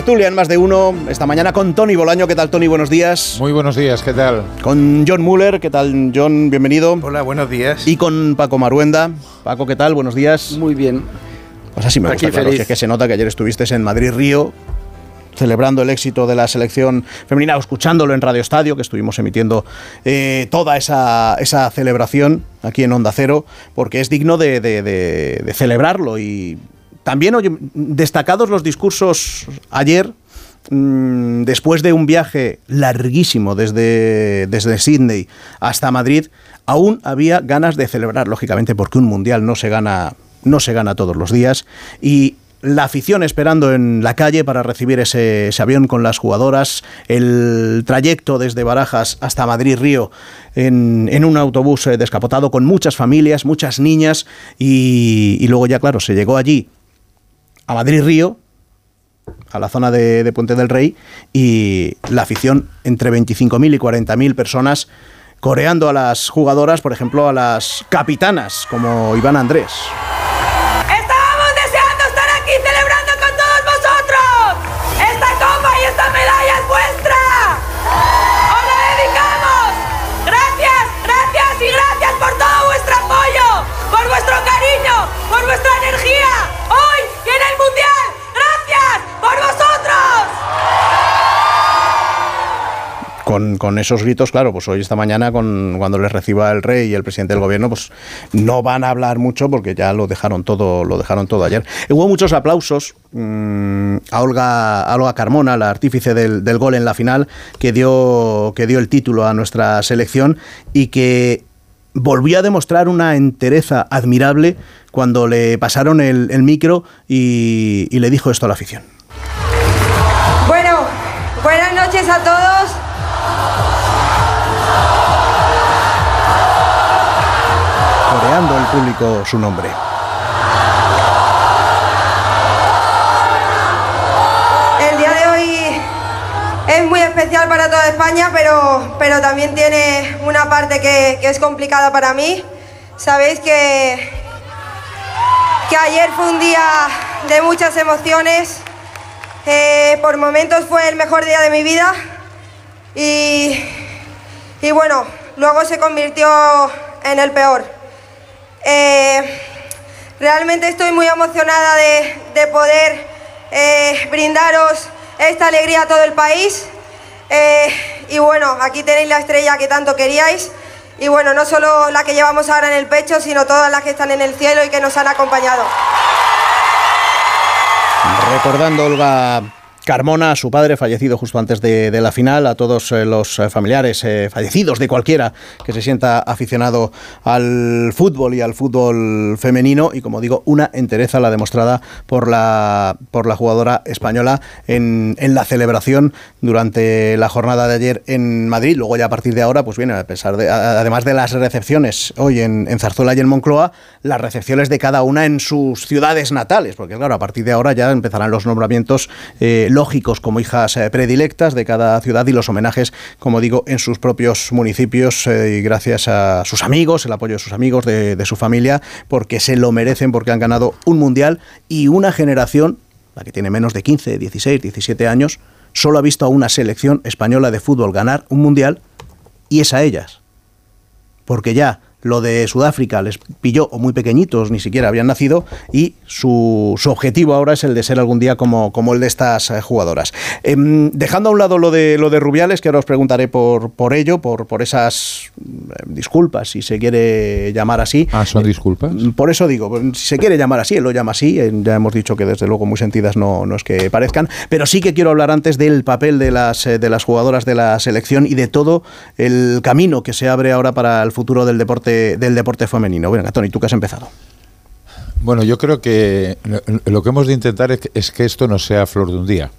tertulia en más de uno. Esta mañana con Tony Bolaño. ¿Qué tal, Tony? Buenos días. Muy buenos días, ¿qué tal? Con John Muller. ¿Qué tal, John? Bienvenido. Hola, buenos días. Y con Paco Maruenda. Paco, ¿qué tal? Buenos días. Muy bien. Pues así me gusta, Aquí claro, feliz. que, es que se nota que ayer estuviste en Madrid-Río celebrando el éxito de la selección femenina, o escuchándolo en Radio Estadio, que estuvimos emitiendo eh, toda esa, esa celebración aquí en Onda Cero, porque es digno de, de- de- de celebrarlo. Y también, destacados los discursos ayer, mm, después de un viaje larguísimo desde, desde Sydney hasta Madrid, aún había ganas de celebrar, lógicamente, porque un mundial no se gana, no se gana todos los días. Y la afición esperando en la calle para recibir ese, avión con las jugadoras, el trayecto desde Barajas hasta Madrid-Río en, un autobús eh, descapotado con muchas familias, muchas niñas y luego ya, claro, se llegó allí a Madrid-Río, a la zona de, de Puente del Rey y la afición entre 25.000 y 40.000 personas coreando a las jugadoras, por ejemplo, a las capitanas como Iván Andrés. Con, esos gritos, claro, pues hoy esta mañana, cuando les reciba el rey y el presidente del gobierno, pues no van a hablar mucho porque ya lo dejaron todo, lo dejaron todo ayer. Hubo muchos aplausos mm, a Olga, a Olga Carmona, la artífice del, gol en la final, que dio, que dio el título a nuestra selección y que volvió a demostrar una entereza admirable cuando le pasaron el, micro y le dijo esto a la afición. Bueno, buenas noches a todos. El público su nombre. El día de hoy es muy especial para toda España, pero, pero también tiene una parte que, que es complicada para mí. Sabéis que, que ayer fue un día de muchas emociones. Eh, por momentos fue el mejor día de mi vida. Y, y bueno, luego se convirtió en el peor. Eh, realmente estoy muy emocionada de, de poder eh, brindaros esta alegría a todo el país. Eh, y bueno, aquí tenéis la estrella que tanto queríais. Y bueno, no solo la que llevamos ahora en el pecho, sino todas las que están en el cielo y que nos han acompañado. Recordando Olga Carmona, su padre fallecido justo antes de, la final, a todos eh, los eh, familiares eh, fallecidos de cualquiera que se sienta aficionado al fútbol y al fútbol femenino. Y como digo, una entereza la demostrada por la, por la jugadora española en, en la celebración durante la jornada de ayer en Madrid. Luego ya a partir de ahora, pues bien, a pesar de, además de las recepciones hoy en, Zarzuela y en Moncloa, las recepciones de cada una en sus ciudades natales, porque claro, a partir de ahora ya empezarán los nombramientos lógicos como hijas eh, predilectas de cada ciudad y los homenajes, como digo, en sus propios municipios eh, y gracias a sus amigos, el apoyo de sus amigos, de, de su familia, porque se lo merecen, porque han ganado un mundial y una generación, la que tiene menos de 15, 16, 17 años, solo ha visto a una selección española de fútbol ganar un mundial y es a ellas. Porque ya lo de Sudáfrica les pilló o muy pequeñitos, ni siquiera habían nacido, y su, su objetivo ahora es el de ser algún día como, como el de estas eh, jugadoras. Em, dejando a un lado lo de, lo de Rubiales, que ahora os preguntaré por, por ello, por, por esas eh, disculpas, si se quiere llamar así. Ah, ¿son disculpas? Por eso digo, pues, si se quiere llamar así, él lo llama así, eh, ya hemos dicho que desde luego muy sentidas no, no es que parezcan, pero sí que quiero hablar antes del papel de las, eh, de las jugadoras de la selección y de todo el camino que se abre ahora para el futuro del deporte, del deporte femenino. Bueno, Tony, tú que has empezado. Bueno, yo creo que lo, que hemos de intentar es que, es que esto no sea flor de un día.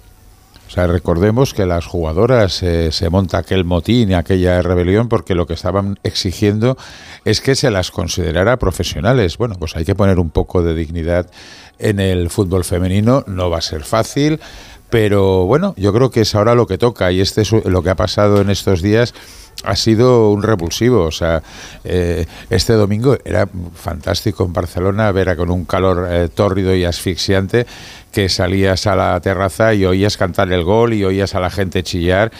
O sea, recordemos que las jugadoras eh, se monta aquel motín y aquella rebelión porque lo que estaban exigiendo es que se las considerara profesionales. Bueno, pues hay que poner un poco de dignidad en el fútbol femenino. No va a ser fácil, pero bueno, yo creo que es ahora lo que toca y este es lo que ha pasado en estos días ha sido un repulsivo. O sea, eh, este domingo era fantástico en Barcelona ver con un calor eh, tórrido y asfixiante que salías a la terraza y oías cantar el gol y oías a la gente chillar.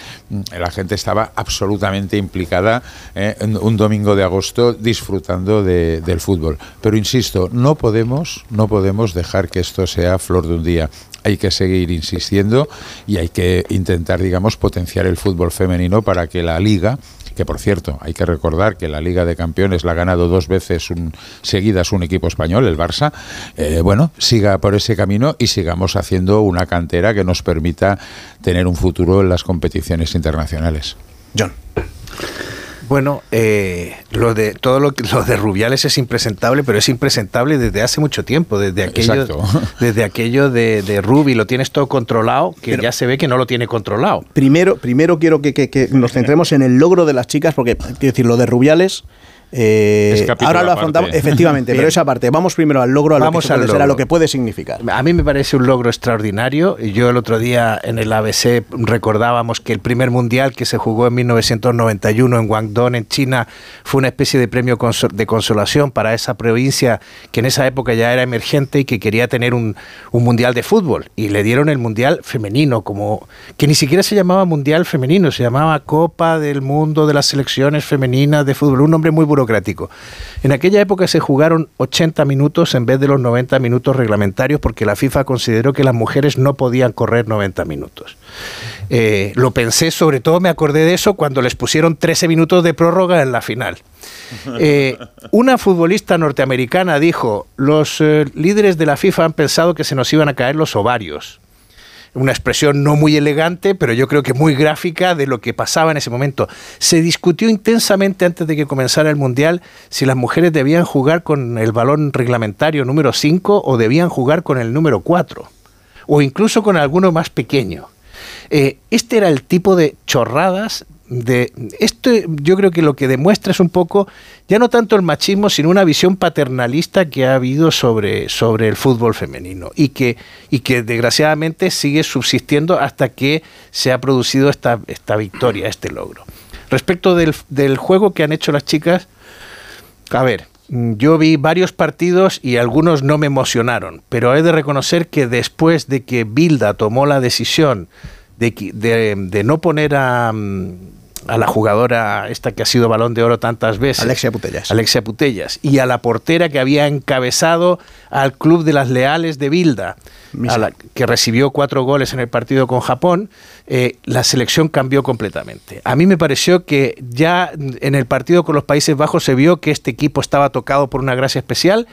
La gente estaba absolutamente implicada eh, un domingo de agosto disfrutando del fútbol. Pero insisto, no podemos, no podemos dejar que esto sea flor de un día hay que seguir insistiendo y hay que intentar, digamos, potenciar el fútbol femenino para que la liga que por cierto, hay que recordar que la Liga de Campeones la ha ganado dos veces un, seguidas un equipo español, el Barça, eh, bueno, siga por ese camino y sigamos haciendo una cantera que nos permita tener un futuro en las competiciones internacionales. John. Bueno, eh, lo de todo lo, lo, de Rubiales es impresentable, pero es impresentable desde hace mucho tiempo, desde aquello, desde aquello de, de, Rubi, lo tienes todo controlado, que ya se ve que no lo tiene controlado. Primero, primero quiero que, que nos centremos en el logro de las chicas, porque quiero decir, lo de Rubiales eh, ahora lo afrontamos, efectivamente, pero esa parte. Vamos primero al logro, a lo, que puede ser, a lo que puede significar. A mí me parece un logro extraordinario. Yo el otro día en el ABC recordábamos que el primer mundial que se jugó en 1991 en Guangdong, en China, fue una especie de premio de consolación para esa provincia que en esa época ya era emergente y que quería tener un, un mundial de fútbol. Y le dieron el mundial femenino, como que ni siquiera se llamaba mundial femenino, se llamaba Copa del Mundo de las Selecciones Femeninas de Fútbol. Un nombre muy burocrático en aquella época se jugaron 80 minutos en vez de los 90 minutos reglamentarios porque la FIFA consideró que las mujeres no podían correr 90 minutos. Eh, lo pensé, sobre todo me acordé de eso cuando les pusieron 13 minutos de prórroga en la final. Eh, una futbolista norteamericana dijo, los eh, líderes de la FIFA han pensado que se nos iban a caer los ovarios una expresión no muy elegante, pero yo creo que muy gráfica de lo que pasaba en ese momento. Se discutió intensamente antes de que comenzara el Mundial si las mujeres debían jugar con el balón reglamentario número 5 o debían jugar con el número 4, o incluso con alguno más pequeño. Eh, este era el tipo de chorradas de esto yo creo que lo que demuestra es un poco ya no tanto el machismo sino una visión paternalista que ha habido sobre, sobre el fútbol femenino y que y que desgraciadamente sigue subsistiendo hasta que se ha producido esta, esta victoria este logro. Respecto del, juego que han hecho las chicas a ver yo vi varios partidos y algunos no me emocionaron, pero he de reconocer que después de que Bilda tomó la decisión de, de, de no poner a, a la jugadora esta que ha sido balón de oro tantas veces. Alexia Putellas. Alexia Putellas. Y a la portera que había encabezado al Club de las Leales de Bilda, que recibió cuatro goles en el partido con Japón, eh, la selección cambió completamente. A mí me pareció que ya en el partido con los Países Bajos se vio que este equipo estaba tocado por una gracia especial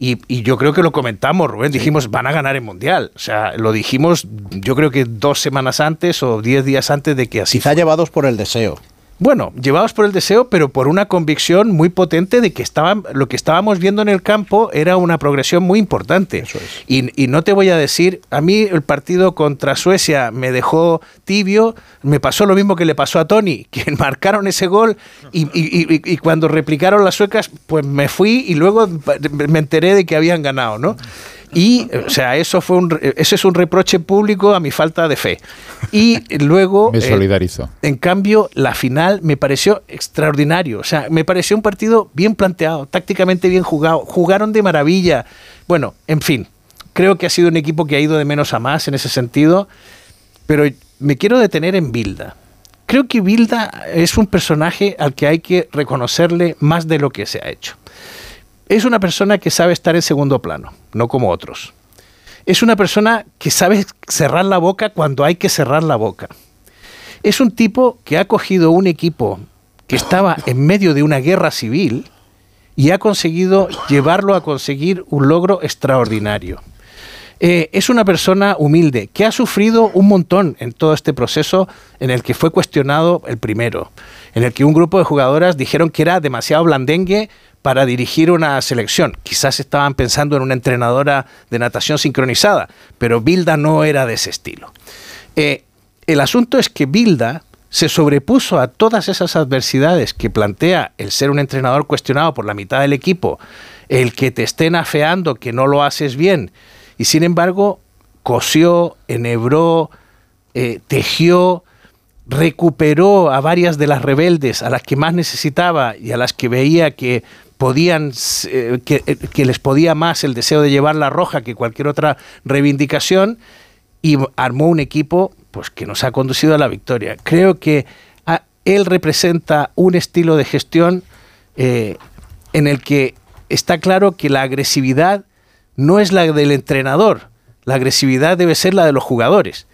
y, yo creo que lo comentamos, Rubén, dijimos, van a ganar el Mundial. O sea, lo dijimos yo creo que dos semanas antes o diez días antes de que así... Quizá llevados por el deseo. Bueno, llevados por el deseo, pero por una convicción muy potente de que estaban, lo que estábamos viendo en el campo era una progresión muy importante. y, no te voy a decir, a mí el partido contra Suecia me dejó tibio, me pasó lo mismo que le pasó a Tony, que marcaron ese gol y, y cuando replicaron las suecas, pues me fui y luego me enteré de que habían ganado, ¿no? Y, o sea, eso fue un, ese es un reproche público a mi falta de fe. Y luego... me eh, solidarizo. en cambio, la final me pareció extraordinario. O sea, me pareció un partido bien planteado, tácticamente bien jugado. Jugaron de maravilla. Bueno, en fin, creo que ha sido un equipo que ha ido de menos a más en ese sentido. Pero me quiero detener en Bilda. Creo que Bilda es un personaje al que hay que reconocerle más de lo que se ha hecho. Es una persona que sabe estar en segundo plano, no como otros. Es una persona que sabe cerrar la boca cuando hay que cerrar la boca. Es un tipo que ha cogido un equipo que estaba en medio de una guerra civil y ha conseguido llevarlo a conseguir un logro extraordinario. Eh, es una persona humilde que ha sufrido un montón en todo este proceso en el que fue cuestionado el primero, en el que un grupo de jugadoras dijeron que era demasiado blandengue para dirigir una selección. Quizás estaban pensando en una entrenadora de natación sincronizada, pero Bilda no era de ese estilo. Eh, el asunto es que Bilda se sobrepuso a todas esas adversidades que plantea el ser un entrenador cuestionado por la mitad del equipo, el que te estén afeando que no lo haces bien, y sin embargo cosió, enhebró, eh, tejió, recuperó a varias de las rebeldes, a las que más necesitaba y a las que veía que podían eh, que, les podía más el deseo de llevar la roja que cualquier otra reivindicación y armó un equipo pues que nos ha conducido a la victoria. Creo que él representa un estilo de gestión eh, en el que está claro que la agresividad no es la del entrenador, la agresividad debe ser la de los jugadores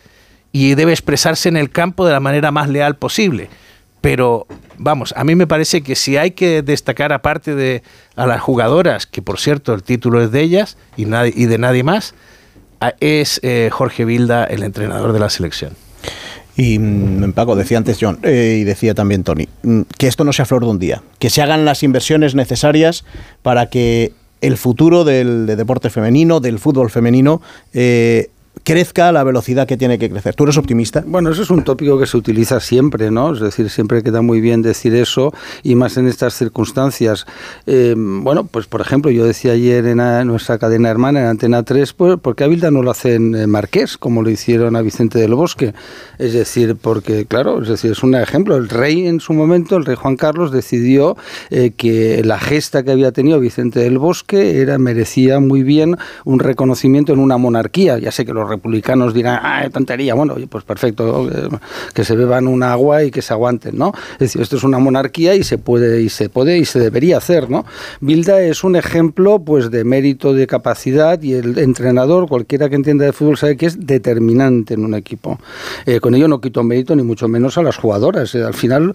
y debe expresarse en el campo de la manera más leal posible. Pero vamos, a mí me parece que si hay que destacar aparte de a las jugadoras, que por cierto el título es de ellas y, y de nadie más, es eh, Jorge Vilda el entrenador de la selección. Y mm, Paco, decía antes John, eh, y decía también Tony, mm, que esto no sea flor de un día, que se hagan las inversiones necesarias para que el futuro del deporte femenino, del fútbol femenino, eh, crezca a la velocidad que tiene que crecer. ¿Tú eres optimista? Bueno, eso es un tópico que se utiliza siempre, ¿no? Es decir, siempre queda muy bien decir eso y más en estas circunstancias. Eh, bueno, pues por ejemplo, yo decía ayer en, nuestra cadena hermana, en Antena 3, pues, ¿por qué a Vilda no lo hacen en Marqués, como lo hicieron a Vicente del Bosque? Es decir, porque, claro, es decir, es un ejemplo. El rey en su momento, el rey Juan Carlos, decidió eh, que la gesta que había tenido Vicente del Bosque era, merecía muy bien un reconocimiento en una monarquía. Ya sé que los republicanos dirán, ah, tontería, bueno, pues perfecto, eh, que se beban un agua y que se aguanten, ¿no? Es decir, esto es una monarquía y se puede, y se puede, y se debería hacer, ¿no? Bilda es un ejemplo, pues, de mérito, de capacidad, y el entrenador, cualquiera que entienda de fútbol, sabe que es determinante en un equipo. Eh, con ello no quito mérito, ni mucho menos a las jugadoras. Eh, al final,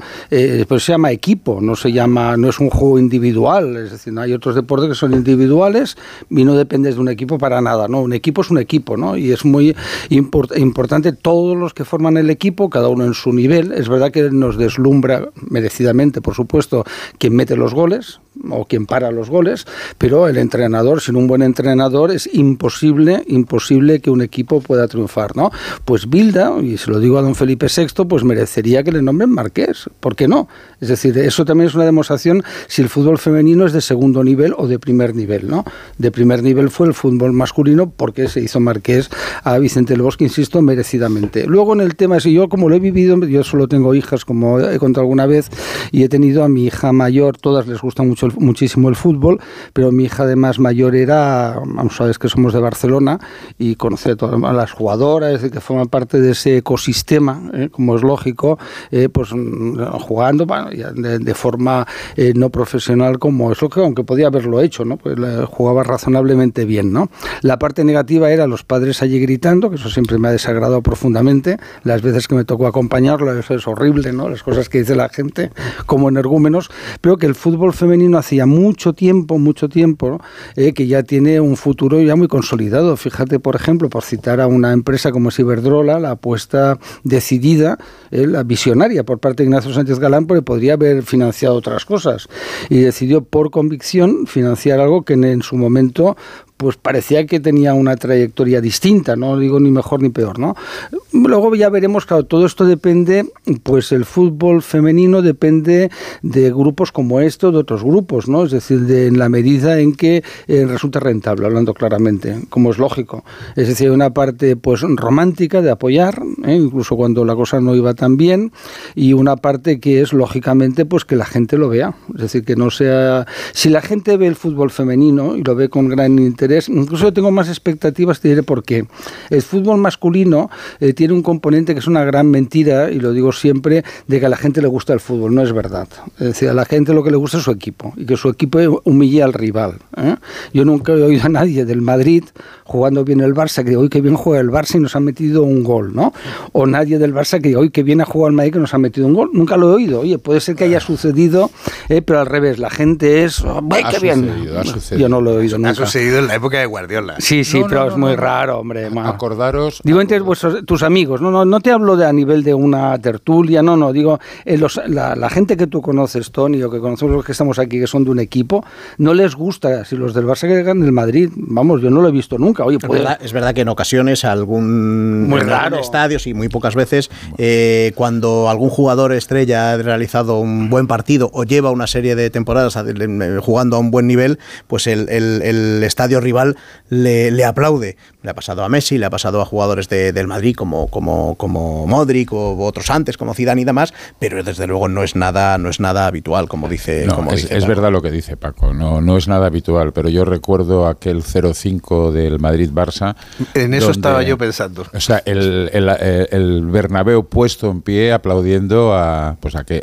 pues se llama equipo, no se llama, no es un juego individual, es decir, no hay otros deportes que son individuales y no dependes de un equipo para nada, ¿no? Un equipo es un equipo, ¿no? Y es muy importante todos los que forman el equipo, cada uno en su nivel. Es verdad que nos deslumbra merecidamente, por supuesto, quien mete los goles o quien para los goles, pero el entrenador, sin un buen entrenador, es imposible, imposible que un equipo pueda triunfar, ¿no? Pues Bilda, y se lo digo a don Felipe VI, pues merecería que le nombren Marqués, ¿por qué no? Es decir, eso también es una demostración si el fútbol femenino es de segundo nivel o de primer nivel, ¿no? De primer nivel fue el fútbol masculino porque se hizo Marqués a Vicente del Bosque, insisto, merecidamente. Luego en el tema, si yo como lo he vivido, yo solo tengo hijas, como he contado alguna vez, y he tenido a mi hija mayor, todas les gusta mucho muchísimo el fútbol, pero mi hija además mayor era, vamos, sabes que somos de Barcelona, y conoce a todas las jugadoras, que forman parte de ese ecosistema, ¿eh? como es lógico, eh, pues mm, jugando de, forma eh, no profesional como es lo que, aunque podía haberlo hecho, ¿no? Pues jugaba razonablemente bien, ¿no? La parte negativa era los padres allí gritando, que eso siempre me ha desagradado profundamente. Las veces que me tocó acompañarlo, eso es horrible, ¿no? Las cosas que dice la gente como energúmenos, pero que el fútbol femenino hacía mucho tiempo, mucho tiempo, eh, que ya tiene un futuro ya muy consolidado. Fíjate, por ejemplo, por citar a una empresa como es Iberdrola, la apuesta decidida, eh, la visionaria por parte de Ignacio Sánchez Galán, porque podría haber financiado otras cosas. Y decidió por convicción financiar algo que en su momento pues parecía que tenía una trayectoria distinta, no digo ni mejor ni peor, ¿no? Luego ya veremos, claro, todo esto depende, pues el fútbol femenino depende de grupos como estos, de otros grupos, ¿no? Es decir, de, en la medida en que eh, resulta rentable, hablando claramente, como es lógico. Es decir, una parte pues romántica de apoyar, ¿eh? incluso cuando la cosa no iba tan bien, y una parte que es lógicamente pues que la gente lo vea. Es decir, que no sea. Si la gente ve el fútbol femenino y lo ve con gran interés, Incluso tengo más expectativas, te diré por qué. El fútbol masculino eh, tiene un componente que es una gran mentira, y lo digo siempre, de que a la gente le gusta el fútbol. No es verdad. Es decir, a la gente lo que le gusta es su equipo, y que su equipo humille al rival. ¿eh? Yo nunca he oído a nadie del Madrid jugando bien el Barça que diga, hoy que bien juega el Barça y nos ha metido un gol, ¿no? O nadie del Barça que diga, hoy que bien ha jugado el Madrid que nos ha metido un gol. Nunca lo he oído. Oye, puede ser que haya sucedido, eh, pero al revés, la gente es, ¡ay, qué bien! Yo no lo he oído nunca. Ha sucedido en la época de Guardiola. Sí, sí, pero es muy raro, hombre. Acordaros. Digo entre tus amigos, no, no, no te hablo de a nivel de una tertulia, no, no, digo, eh, la, gente que tú conoces, Tony, o que conocemos los que estamos aquí, que son de un equipo, no les gusta si los del Barça que del Madrid, vamos, yo no lo he visto nunca nunca. Oye, es, verdad, que en ocasiones algún muy raro. estadios y muy pocas veces eh, cuando algún jugador estrella ha realizado un buen partido o lleva una serie de temporadas jugando a un buen nivel, pues el, estadio rival le, aplaude. Le ha pasado a Messi, le ha pasado a jugadores del Madrid como, como, como Modric o otros antes como Zidane y demás, pero desde luego no es nada no es nada habitual como dice. como es, es verdad lo que dice Paco, no no es nada habitual, pero yo recuerdo aquel 0-5 del Madrid-Barça. En eso estaba yo pensando. O sea, el, el, el, Bernabéu puesto en pie aplaudiendo a, pues a que,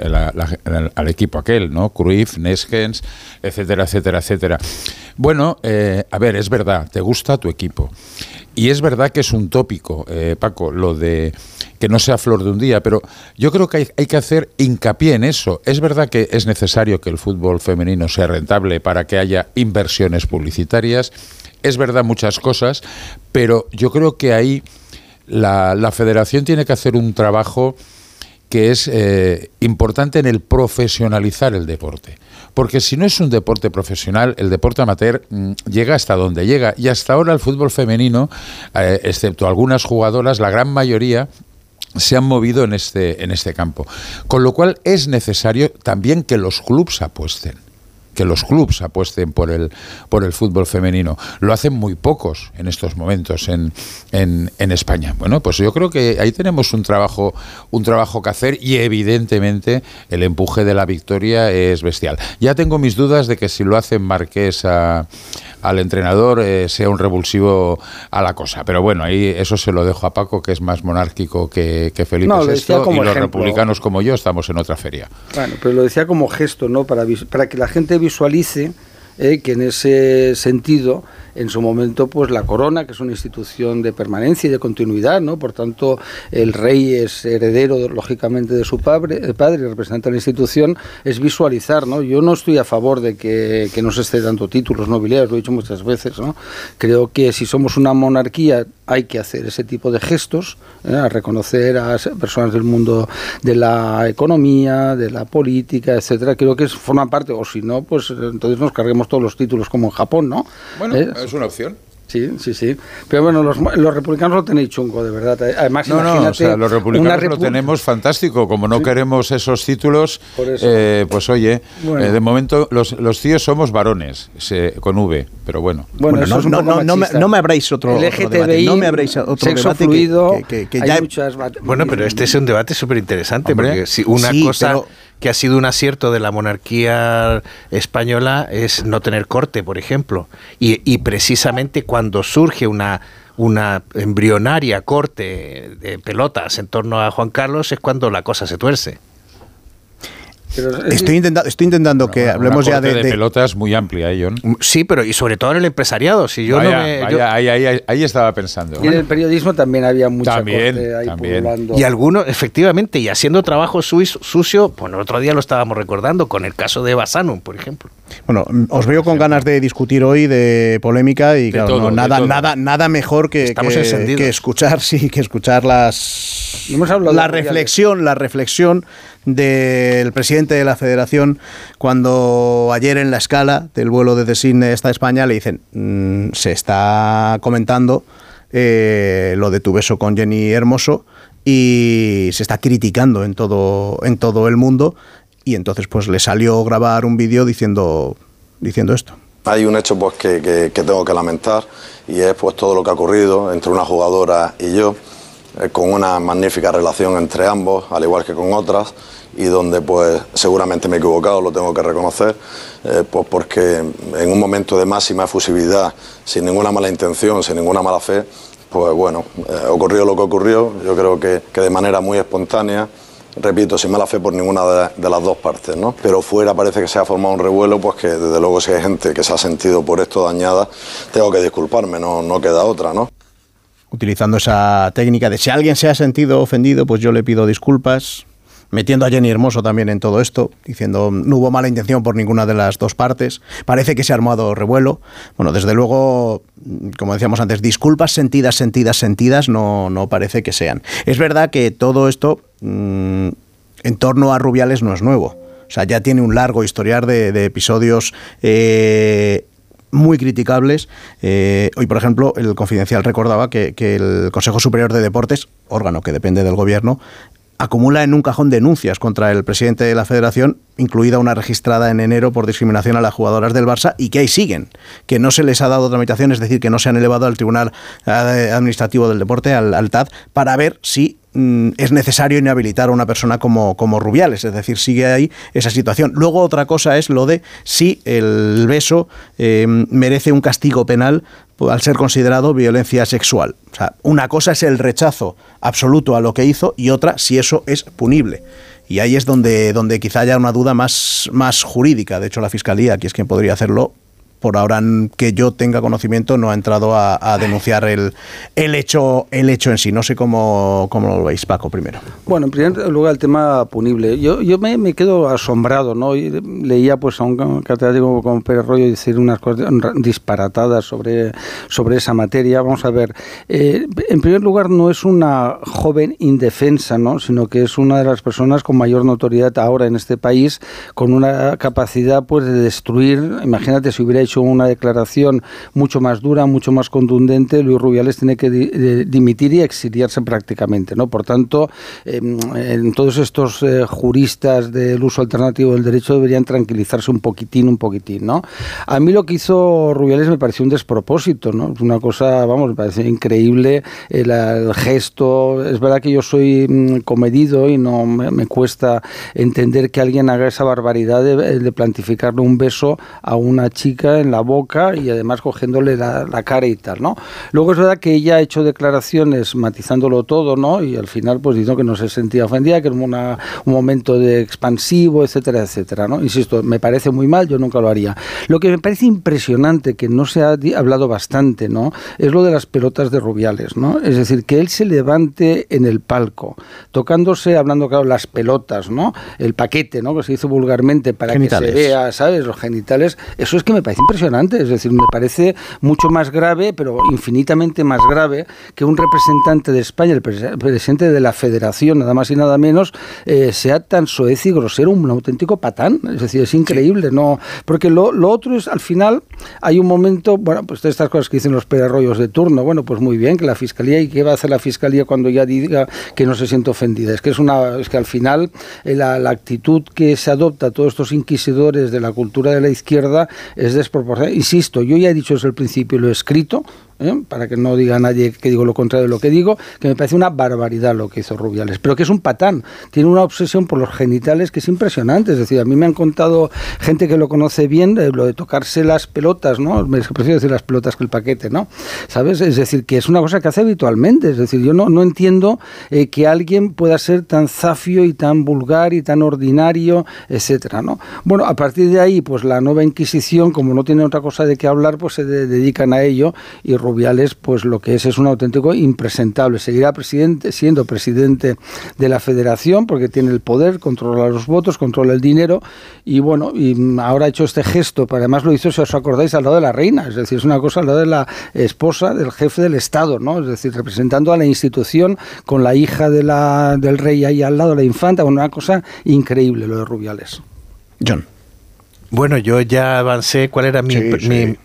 al equipo aquel, ¿no? Cruyff, Neskens, etcétera, etcétera, etcétera. Bueno, eh, a ver, es verdad, te gusta tu equipo. Y es verdad que es un tópico, eh, Paco, lo de que no sea flor de un día, pero yo creo que hay, hay, que hacer hincapié en eso. Es verdad que es necesario que el fútbol femenino sea rentable para que haya inversiones publicitarias, es verdad muchas cosas, pero yo creo que ahí la, federación tiene que hacer un trabajo que es eh, importante en el profesionalizar el deporte. Porque si no es un deporte profesional, el deporte amateur mm, llega hasta donde llega. Y hasta ahora el fútbol femenino, eh, excepto algunas jugadoras, la gran mayoría se han movido en este, en este campo. Con lo cual es necesario también que los clubes apuesten que los clubes apuesten por el, por el fútbol femenino. Lo hacen muy pocos en estos momentos en, en, España. Bueno, pues yo creo que ahí tenemos un trabajo, un trabajo que hacer y evidentemente el empuje de la victoria es bestial. Ya tengo mis dudas de que si lo hacen Marqués a, al entrenador eh, sea un revulsivo a la cosa. Pero bueno, ahí eso se lo dejo a Paco, que es más monárquico que, Felipe VI, y los republicanos como yo estamos en otra feria. Bueno, pero lo decía como gesto, ¿no? Para, para que la gente visualice eh, que en ese sentido en su momento pues la corona, que es una institución de permanencia y de continuidad, ¿no? Por tanto, el rey es heredero lógicamente de su padre, padre y representa la institución, es visualizar, ¿no? Yo no estoy a favor de que, que no se esté dando títulos nobiliarios, lo he dicho muchas veces, ¿no? Creo que si somos una monarquía hay que hacer ese tipo de gestos, ¿eh? a reconocer a personas del mundo de la economía, de la política, etcétera. Creo que forma parte, o si no, pues entonces nos carguemos todos los títulos como en Japón, ¿no? Bueno, ¿Eh? Es una opción. Sí, sí, sí. Pero bueno, los, los, republicanos lo tenéis chungo, de verdad. Además, no, no, o sea, los republicanos lo tenemos fantástico. Como no queremos esos títulos, eh, pues oye, eh, de momento los, los tíos somos varones, con V, pero bueno. Bueno, no, no, no, me, no, me, habréis otro, debate. No me habréis otro sexo debate fluido, que, que, ya... Bueno, pero este es un debate súper interesante, porque si una cosa que ha sido un acierto de la monarquía española es no tener corte, por ejemplo. Y, precisamente cuando surge una, una embrionaria corte de pelotas en torno a Juan Carlos es cuando la cosa se tuerce estoy, intentando, estoy intentando que hablemos ya de, de, pelotas muy amplia, ¿eh, John? Mm, sí, pero y sobre todo en el empresariado. Si yo ahí, ahí, estaba pensando. Y en el periodismo también había mucha también, ahí también. Y algunos, efectivamente, y haciendo trabajo sucio, pues el otro día lo estábamos recordando con el caso de Basanum, por ejemplo. Bueno, os veo con ganas de discutir hoy de polémica y claro, nada, nada, nada mejor que, que, escuchar, sí, que escuchar las la reflexión, la reflexión del presidente de la Federación cuando ayer en la escala del vuelo de Cine esta España le dicen mm, se está comentando eh, lo de tu beso con Jenny Hermoso y se está criticando en todo en todo el mundo y entonces pues le salió grabar un vídeo diciendo, diciendo esto. Hay un hecho pues que, que, tengo que lamentar y es pues todo lo que ha ocurrido entre una jugadora y yo, eh, con una magnífica relación entre ambos, al igual que con otras, y donde pues seguramente me he equivocado, lo tengo que reconocer, eh, pues porque en un momento de máxima efusividad, sin ninguna mala intención, sin ninguna mala fe, pues bueno, eh, ocurrió lo que ocurrió, yo creo que, que de manera muy espontánea repito, sin mala fe por ninguna de, las dos partes, ¿no? Pero fuera parece que se ha formado un revuelo, pues que desde luego si hay gente que se ha sentido por esto dañada, tengo que disculparme, no, no queda otra, ¿no? Utilizando esa técnica de si alguien se ha sentido ofendido, pues yo le pido disculpas, metiendo a Jenny Hermoso también en todo esto, diciendo no hubo mala intención por ninguna de las dos partes. Parece que se ha armado revuelo. Bueno, desde luego, como decíamos antes, disculpas sentidas, sentidas, sentidas, no, no parece que sean. Es verdad que todo esto mm, en torno a Rubiales no es nuevo. O sea, ya tiene un largo historial de, episodios eh, muy criticables. Eh, hoy, por ejemplo, el Confidencial recordaba que, que el Consejo Superior de Deportes, órgano que depende del Gobierno, acumula en un cajón denuncias contra el presidente de la federación, incluida una registrada en enero por discriminación a las jugadoras del Barça, y que ahí siguen, que no se les ha dado tramitación, es decir, que no se han elevado al Tribunal Administrativo del Deporte, al, al TAD, para ver si mm, es necesario inhabilitar a una persona como, como Rubiales, es decir, sigue ahí esa situación. Luego otra cosa es lo de si el beso eh, merece un castigo penal al ser considerado violencia sexual. O sea, una cosa es el rechazo absoluto a lo que hizo y otra si eso es punible. Y ahí es donde, donde quizá haya una duda más, más jurídica. De hecho, la Fiscalía, que es quien podría hacerlo, por ahora que yo tenga conocimiento, no ha entrado a, denunciar el, el, hecho, el hecho en sí. No sé cómo, cómo, lo veis, Paco, primero. Bueno, en primer lugar, el tema punible. Yo, yo me, quedo asombrado, ¿no? leía pues a un catedrático como Pérez Rollo decir unas cosas disparatadas sobre, sobre esa materia. Vamos a ver, eh, en primer lugar, no es una joven indefensa, ¿no? Sino que es una de las personas con mayor notoriedad ahora en este país, con una capacidad pues de destruir, imagínate si hubiera hecho una declaración mucho más dura, mucho más contundente, Luis Rubiales tiene que dimitir y exiliarse prácticamente. ¿no? Por tanto, em, en todos estos eh, juristas del uso alternativo del derecho deberían tranquilizarse un poquitín, un poquitín. ¿no? A mí lo que hizo Rubiales me pareció un despropósito, ¿no? Una cosa, vamos, me parece increíble el, gesto. Es verdad que yo soy mm, comedido y no me, cuesta entender que alguien haga esa barbaridad de, de plantificarle un beso a una chica en la boca y además cogiéndole la, cara y tal, ¿no? Luego es verdad que ella ha hecho declaraciones matizándolo todo, ¿no? Y al final pues dijo que no se sentía ofendida, que era una, un momento de expansivo, etcétera, etcétera, ¿no? Insisto, me parece muy mal, yo nunca lo haría. Lo que me parece impresionante, que no se ha hablado bastante, ¿no? Es lo de las pelotas de Rubiales, ¿no? Es decir, que él se levante en el palco, tocándose, hablando, claro, las pelotas, ¿no? El paquete, ¿no? Que se hizo vulgarmente para que se vea, ¿sabes? Los genitales. Eso es que me parece impresionante, es decir, me parece mucho más grave, pero infinitamente más grave, que un representante de España, el presidente de la Federación, nada más y nada menos, eh, sea tan soez y grosero, un auténtico patán. Es decir, es increíble, ¿no? Porque lo, otro es, al final, hay un momento, bueno, pues de estas cosas que dicen los perarroyos de turno, bueno, pues muy bien, que la Fiscalía, ¿y qué va a hacer la Fiscalía cuando ya diga que no se siente ofendida? Es que es una, es que al final eh, la, la actitud que se adopta a todos estos inquisidores de la cultura de la izquierda es desproporcionada Insisto, yo ya he dicho desde el principio, lo he escrito, ¿eh? para que no diga nadie que digo lo contrario de lo que digo, que me parece una barbaridad lo que hizo Rubiales, pero que es un patán, tiene una obsesión por los genitales que es impresionante, es decir, a mí me han contado gente que lo conoce bien, eh, lo de tocarse las pelotas, ¿no? Me prefiero decir las pelotas que el paquete, ¿no? ¿Sabes? Es decir, que es una cosa que hace habitualmente, es decir, yo no, no entiendo eh, que alguien pueda ser tan zafio y tan vulgar y tan ordinario, etcétera, ¿no? Bueno, a partir de ahí, pues la nueva Inquisición, como no tiene otra cosa de qué hablar, pues se dedican a ello y Rubiales, pues lo que es es un auténtico impresentable. Seguirá presidente, siendo presidente de la federación porque tiene el poder, controla los votos, controla el dinero y bueno, y ahora ha hecho este gesto, pero además lo hizo, si os acordáis, al lado de la reina, es decir, es una cosa al lado de la esposa del jefe del Estado, ¿no? Es decir, representando a la institución con la hija de la, del rey ahí al lado, la infanta, una cosa increíble lo de Rubiales. John. Bueno, yo ya avancé cuál era mi,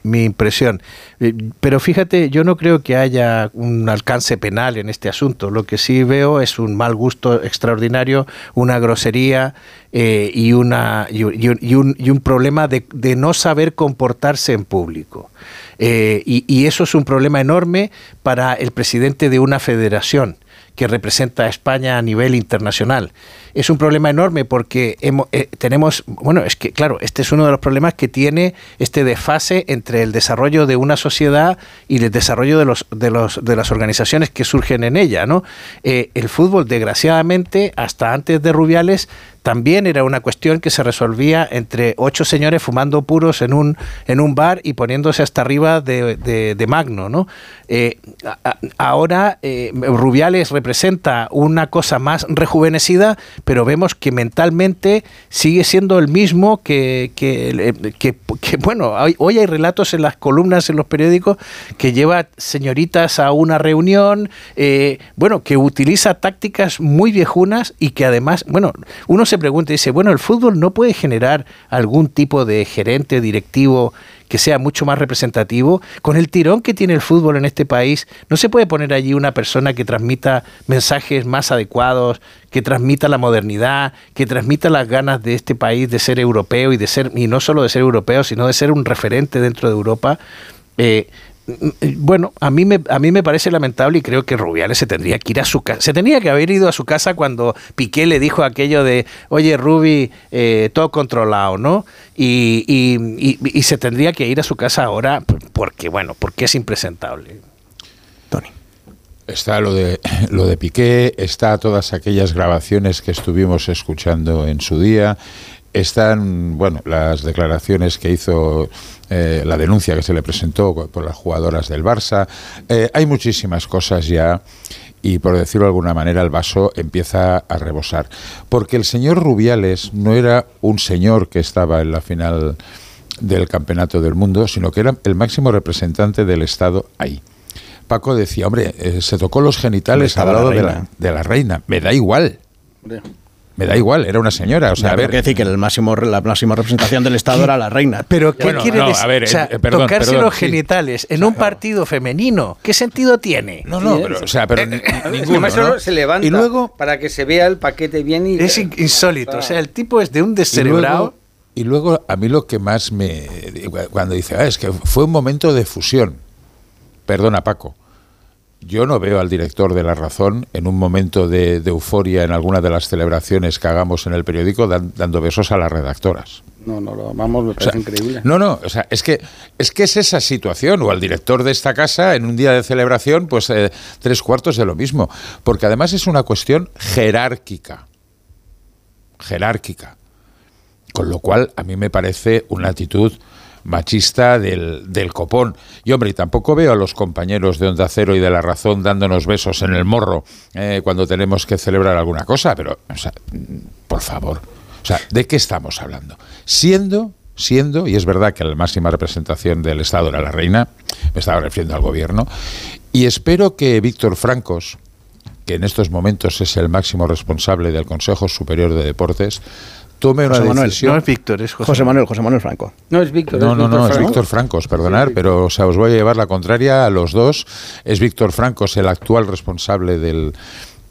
mi, impresión. Eh, pero fíjate, yo no creo que haya un alcance penal en este asunto. Lo que sí veo es un mal gusto extraordinario, una grosería eh, y, una, y, un, y, un, problema de, de, no saber comportarse en público. Eh, y eso es un problema enorme para el presidente de una federación que representa a España a nivel internacional. Es un problema enorme porque eh, tenemos, bueno, es que claro, este es uno de los problemas que tiene este desfase entre el desarrollo de una sociedad y el desarrollo de, los, de, los, de las organizaciones que surgen en ella. ¿no? Eh, el fútbol, desgraciadamente, hasta antes de Rubiales, también era una cuestión que se resolvía entre ocho señores fumando puros en un, en un bar y poniéndose hasta arriba de, de, Magno. ¿no? Eh, ahora Rubiales representa una cosa más rejuvenecida, pero vemos que mentalmente sigue siendo el mismo que, que, que, bueno, hoy, hay relatos en las columnas, en los periódicos, que lleva señoritas a una reunión, eh, bueno, que utiliza tácticas muy viejunas y que además, bueno, uno se pregunta, dice, bueno, el fútbol no puede generar algún tipo de gerente directivo que sea mucho más representativo. Con el tirón que tiene el fútbol en este país, no se puede poner allí una persona que transmita mensajes más adecuados, que transmita la modernidad, que transmita las ganas de este país de ser europeo y de ser, y no solo de ser europeo, sino de ser un referente dentro de Europa. Eh, bueno, a mí, me, a mí me parece lamentable y creo que Rubiales se tendría que ir a su casa. Se tenía que haber ido a su casa cuando Piqué le dijo aquello de, oye, Rubi, eh, todo controlado, ¿no? Y, y, se tendría que ir a su casa ahora porque, bueno, porque es impresentable. Tony. Está lo de, lo de Piqué, está todas aquellas grabaciones que estuvimos escuchando en su día, están, bueno, las declaraciones que hizo eh, la denuncia que se le presentó por las jugadoras del Barça. Eh, hay muchísimas cosas ya y por decirlo de alguna manera el vaso empieza a rebosar. Porque el señor Rubiales no era un señor que estaba en la final del Campeonato del Mundo, sino que era el máximo representante del Estado ahí. Paco decía, hombre, eh, se tocó los genitales al lado de la, de la reina. Me da igual me da igual, era una señora. O sea, a ver. decir que el máximo, la máxima representación del Estado era la reina. Pero ¿qué quiere decir? Eh, tocarse los genitales en un partido femenino, ¿qué sentido tiene? No, no, pero, o sea, pero eh, ninguno, se levanta y luego, para que se vea el paquete bien y... Es insólito, o sea, el tipo es de un descerebrado... Y luego, a mí lo que más me... Cuando dice, ah, es que fue un momento de fusión. Perdona, Paco yo no veo al director de La Razón en un momento de, euforia en alguna de las celebraciones que hagamos en el periódico dando besos a las redactoras. No, no, lo vamos, me parece increíble. No, no, o sea, es que, es que es esa situación, o al director de esta casa en un día de celebración, pues eh, tres cuartos de lo mismo, porque además es una cuestión jerárquica, jerárquica, con lo cual a mí me parece una actitud machista del, del, copón. Y hombre, tampoco veo a los compañeros de Onda Cero y de La Razón dándonos besos en el morro eh, cuando tenemos que celebrar alguna cosa, pero, o sea, por favor, o sea, ¿de qué estamos hablando? Siendo siendo, y es verdad que la máxima representación del Estado era la reina, me estaba refiriendo al gobierno, y espero que Víctor Francos, que en estos momentos es el máximo responsable del Consejo Superior de Deportes, tome una decisión. No es Víctor, es José, Manuel, José Manuel Franco. No es Víctor. No, no, no, es Víctor Francos, perdonar, pero o sea, os voy a llevar la contraria a los dos. Es Víctor Francos el actual responsable del,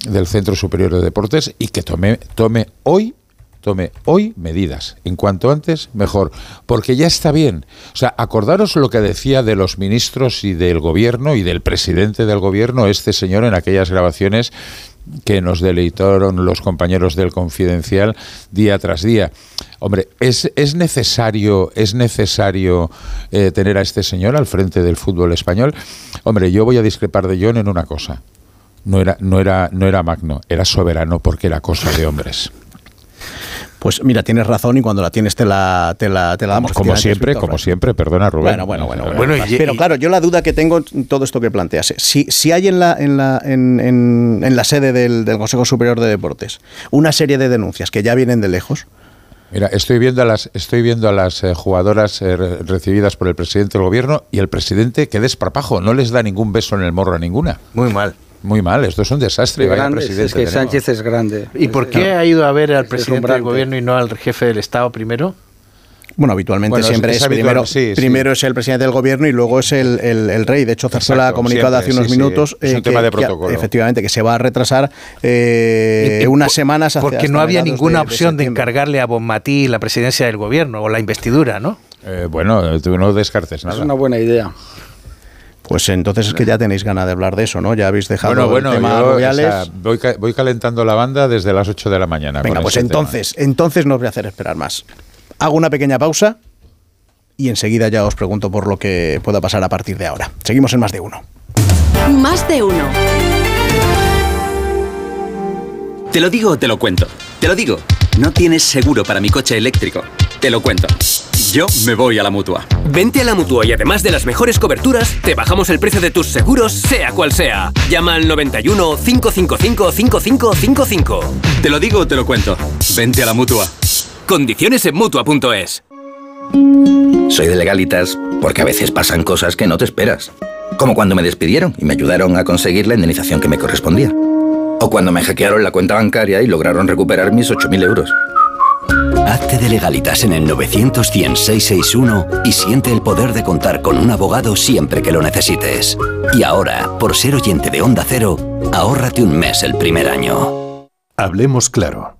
del Centro Superior de Deportes y que tome, tome hoy tome hoy medidas. En cuanto antes, mejor. Porque ya está bien. O sea, acordaros lo que decía de los ministros y del gobierno y del presidente del gobierno, este señor, en aquellas grabaciones que nos deleitaron los compañeros del Confidencial día tras día. Hombre, ¿es, es necesario, es necesario eh, tener a este señor al frente del fútbol español? Hombre, yo voy a discrepar de John en una cosa. No era, no era, no era magno, era soberano porque era cosa de hombres. Pues mira, tienes razón y cuando la tienes te la, te la, te la damos. Como, siempre, como siempre, perdona Rubén. Bueno, bueno, bueno. bueno, pero claro, yo la duda que tengo en todo esto que planteas, si, si hay en la, en la, en, en, la sede del, Consejo Superior de Deportes una serie de denuncias que ya vienen de lejos, Mira, estoy viendo a las, estoy viendo a las eh, jugadoras eh, recibidas por el presidente del gobierno y el presidente que desparpajo, no les da ningún beso en el morro a ninguna. Muy mal. Muy mal, esto es un desastre. es que Sánchez es grande. ¿Y por qué ha ido a ver al presidente del gobierno y no al jefe del Estado primero? Bueno, habitualmente siempre es, primero, primero es el presidente del gobierno y luego es el, el, rey. De hecho, Zarzuela ha comunicado hace unos minutos es un eh, tema de protocolo. efectivamente, que se va a retrasar eh, unas semanas. porque no había ninguna opción de, encargarle a Bonmatí la presidencia del gobierno o la investidura, ¿no? Eh, bueno, tú no descartes nada. Es una buena idea. Pues entonces es que ya tenéis ganas de hablar de eso, ¿no? Ya habéis dejado bueno, el tema voy, voy, calentando la banda desde las 8 de la mañana. Venga, pues entonces, entonces no os voy a hacer esperar más. Hago una pequeña pausa y enseguida ya os pregunto por lo que pueda pasar a partir de ahora. Seguimos en más de uno. Más de uno. Te lo digo o te lo cuento. Te lo digo. No tienes seguro para mi coche eléctrico. Te lo cuento. Yo me voy a la mutua. Vente a la mutua y además de las mejores coberturas, te bajamos el precio de tus seguros, sea cual sea. Llama al 91 555 5555. Te lo digo o te lo cuento. Vente a la mutua. Condiciones en mutua.es. Soy de legalitas porque a veces pasan cosas que no te esperas. Como cuando me despidieron y me ayudaron a conseguir la indemnización que me correspondía. O cuando me hackearon la cuenta bancaria y lograron recuperar mis 8.000 euros. Hazte de legalitas en el 900 y siente el poder de contar con un abogado siempre que lo necesites. Y ahora, por ser oyente de Onda Cero, ahórrate un mes el primer año. Hablemos claro.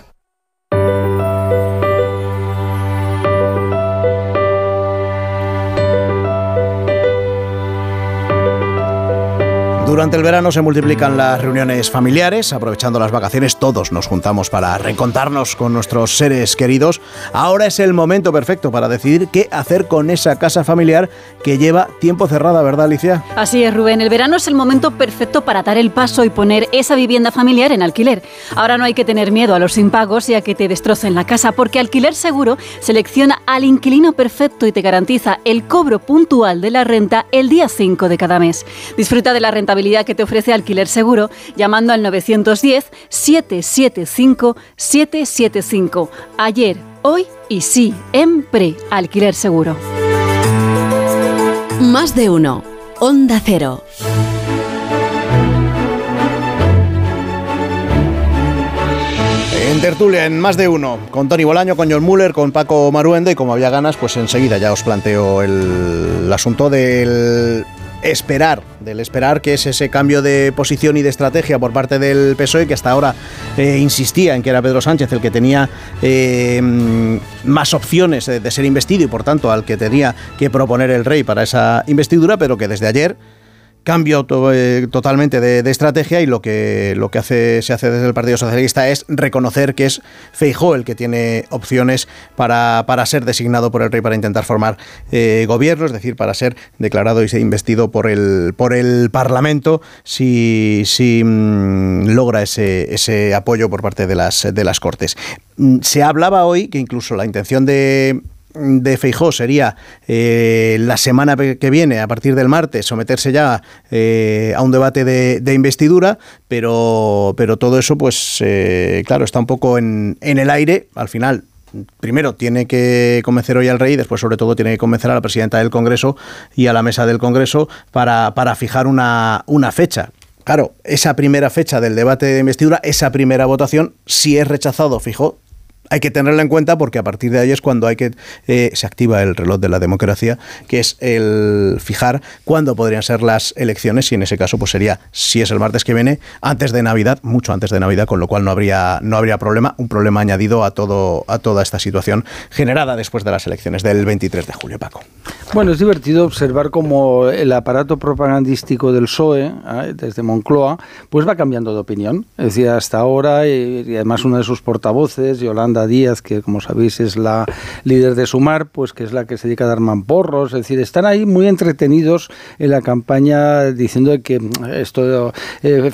Durante el verano se multiplican las reuniones familiares, aprovechando las vacaciones todos nos juntamos para reencontrarnos con nuestros seres queridos. Ahora es el momento perfecto para decidir qué hacer con esa casa familiar que lleva tiempo cerrada, ¿verdad Alicia? Así es Rubén, el verano es el momento perfecto para dar el paso y poner esa vivienda familiar en alquiler. Ahora no hay que tener miedo a los impagos y a que te destrocen la casa, porque Alquiler Seguro selecciona al inquilino perfecto y te garantiza el cobro puntual de la renta el día 5 de cada mes. Disfruta de la rentabilidad que te ofrece Alquiler Seguro llamando al 910-775-775. Ayer, hoy y siempre. Alquiler Seguro. Más de uno. Onda Cero. En tertulia, en más de uno, con Tony Bolaño, con John Muller, con Paco Maruendo y como había ganas, pues enseguida ya os planteo el asunto del esperar, del esperar que es ese cambio de posición y de estrategia por parte del PSOE que hasta ahora eh, insistía en que era Pedro Sánchez el que tenía eh, más opciones de ser investido y por tanto al que tenía que proponer el rey para esa investidura, pero que desde ayer cambio eh, totalmente de, estrategia y lo que, lo que se hace desde el Partido Socialista es reconocer que es Feijó el que tiene opciones para, para ser designado por el rey para intentar formar eh, gobierno, es decir, para ser declarado y ser investido por el, por el Parlamento si, si mm, logra ese, ese apoyo por parte de las, de las Cortes. Mm, se hablaba hoy que incluso la intención de de Feijó sería eh, la semana que viene, a partir del martes, someterse ya eh, a un debate de, investidura, pero, pero todo eso, pues eh, claro, está un poco en, en el aire. Al final, primero tiene que convencer hoy al rey, después sobre todo tiene que convencer a la presidenta del Congreso y a la mesa del Congreso para, para fijar una, una fecha. Claro, esa primera fecha del debate de investidura, esa primera votación, si es rechazado, fijo, hay que tenerlo en cuenta porque a partir de ahí es cuando hay que eh, se activa el reloj de la democracia, que es el fijar cuándo podrían ser las elecciones y en ese caso pues sería si es el martes que viene antes de Navidad, mucho antes de Navidad, con lo cual no habría no habría problema, un problema añadido a todo a toda esta situación generada después de las elecciones del 23 de julio, Paco. Bueno, es divertido observar cómo el aparato propagandístico del PSOE ¿eh? desde Moncloa pues va cambiando de opinión, es decir, hasta ahora y además uno de sus portavoces, Yolanda Díaz, que como sabéis es la líder de Sumar, pues que es la que se dedica a dar mamporros, es decir, están ahí muy entretenidos en la campaña diciendo que esto eh,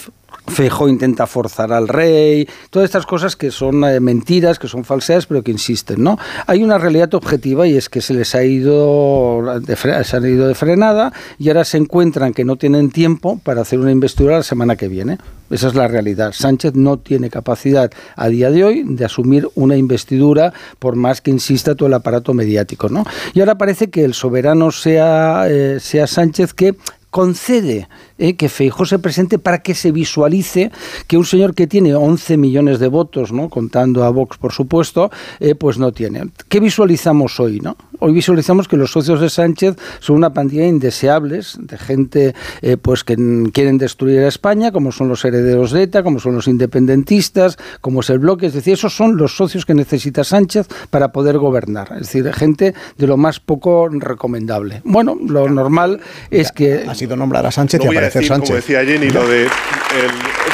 Fejo intenta forzar al rey, todas estas cosas que son eh, mentiras, que son falseas, pero que insisten, ¿no? Hay una realidad objetiva y es que se les ha ido de, se han ido de frenada y ahora se encuentran que no tienen tiempo para hacer una investidura la semana que viene. Esa es la realidad. Sánchez no tiene capacidad a día de hoy de asumir una investidura por más que insista todo el aparato mediático, ¿no? Y ahora parece que el soberano sea, eh, sea Sánchez que concede eh, que Feijó se presente para que se visualice que un señor que tiene 11 millones de votos, ¿no? contando a Vox por supuesto, eh, pues no tiene. ¿Qué visualizamos hoy? ¿no? Hoy visualizamos que los socios de Sánchez son una pandilla indeseables, de gente eh, pues que quieren destruir a España, como son los herederos de ETA, como son los independentistas, como es el bloque, es decir, esos son los socios que necesita Sánchez para poder gobernar, es decir, gente de lo más poco recomendable. Bueno, lo normal es que... Ha sido nombrar a Sánchez y Sánchez. Como decía Jenny, lo de...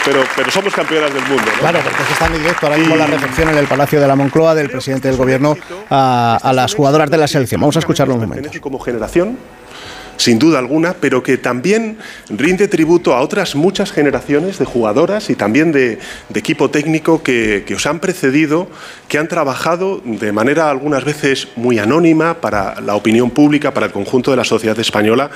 pero, pero somos campeonas del mundo. Claro, porque se está en directo ahora mismo la recepción en el Palacio de la Moncloa del presidente del gobierno a, a las jugadoras de la selección. Vamos a escucharlo un momento. Como generación sin duda alguna, pero que también rinde tributo a otras muchas generaciones de jugadoras y también de, equipo técnico que, que, os han precedido, que han trabajado de manera algunas veces muy anónima para la opinión pública, para el conjunto de la sociedad española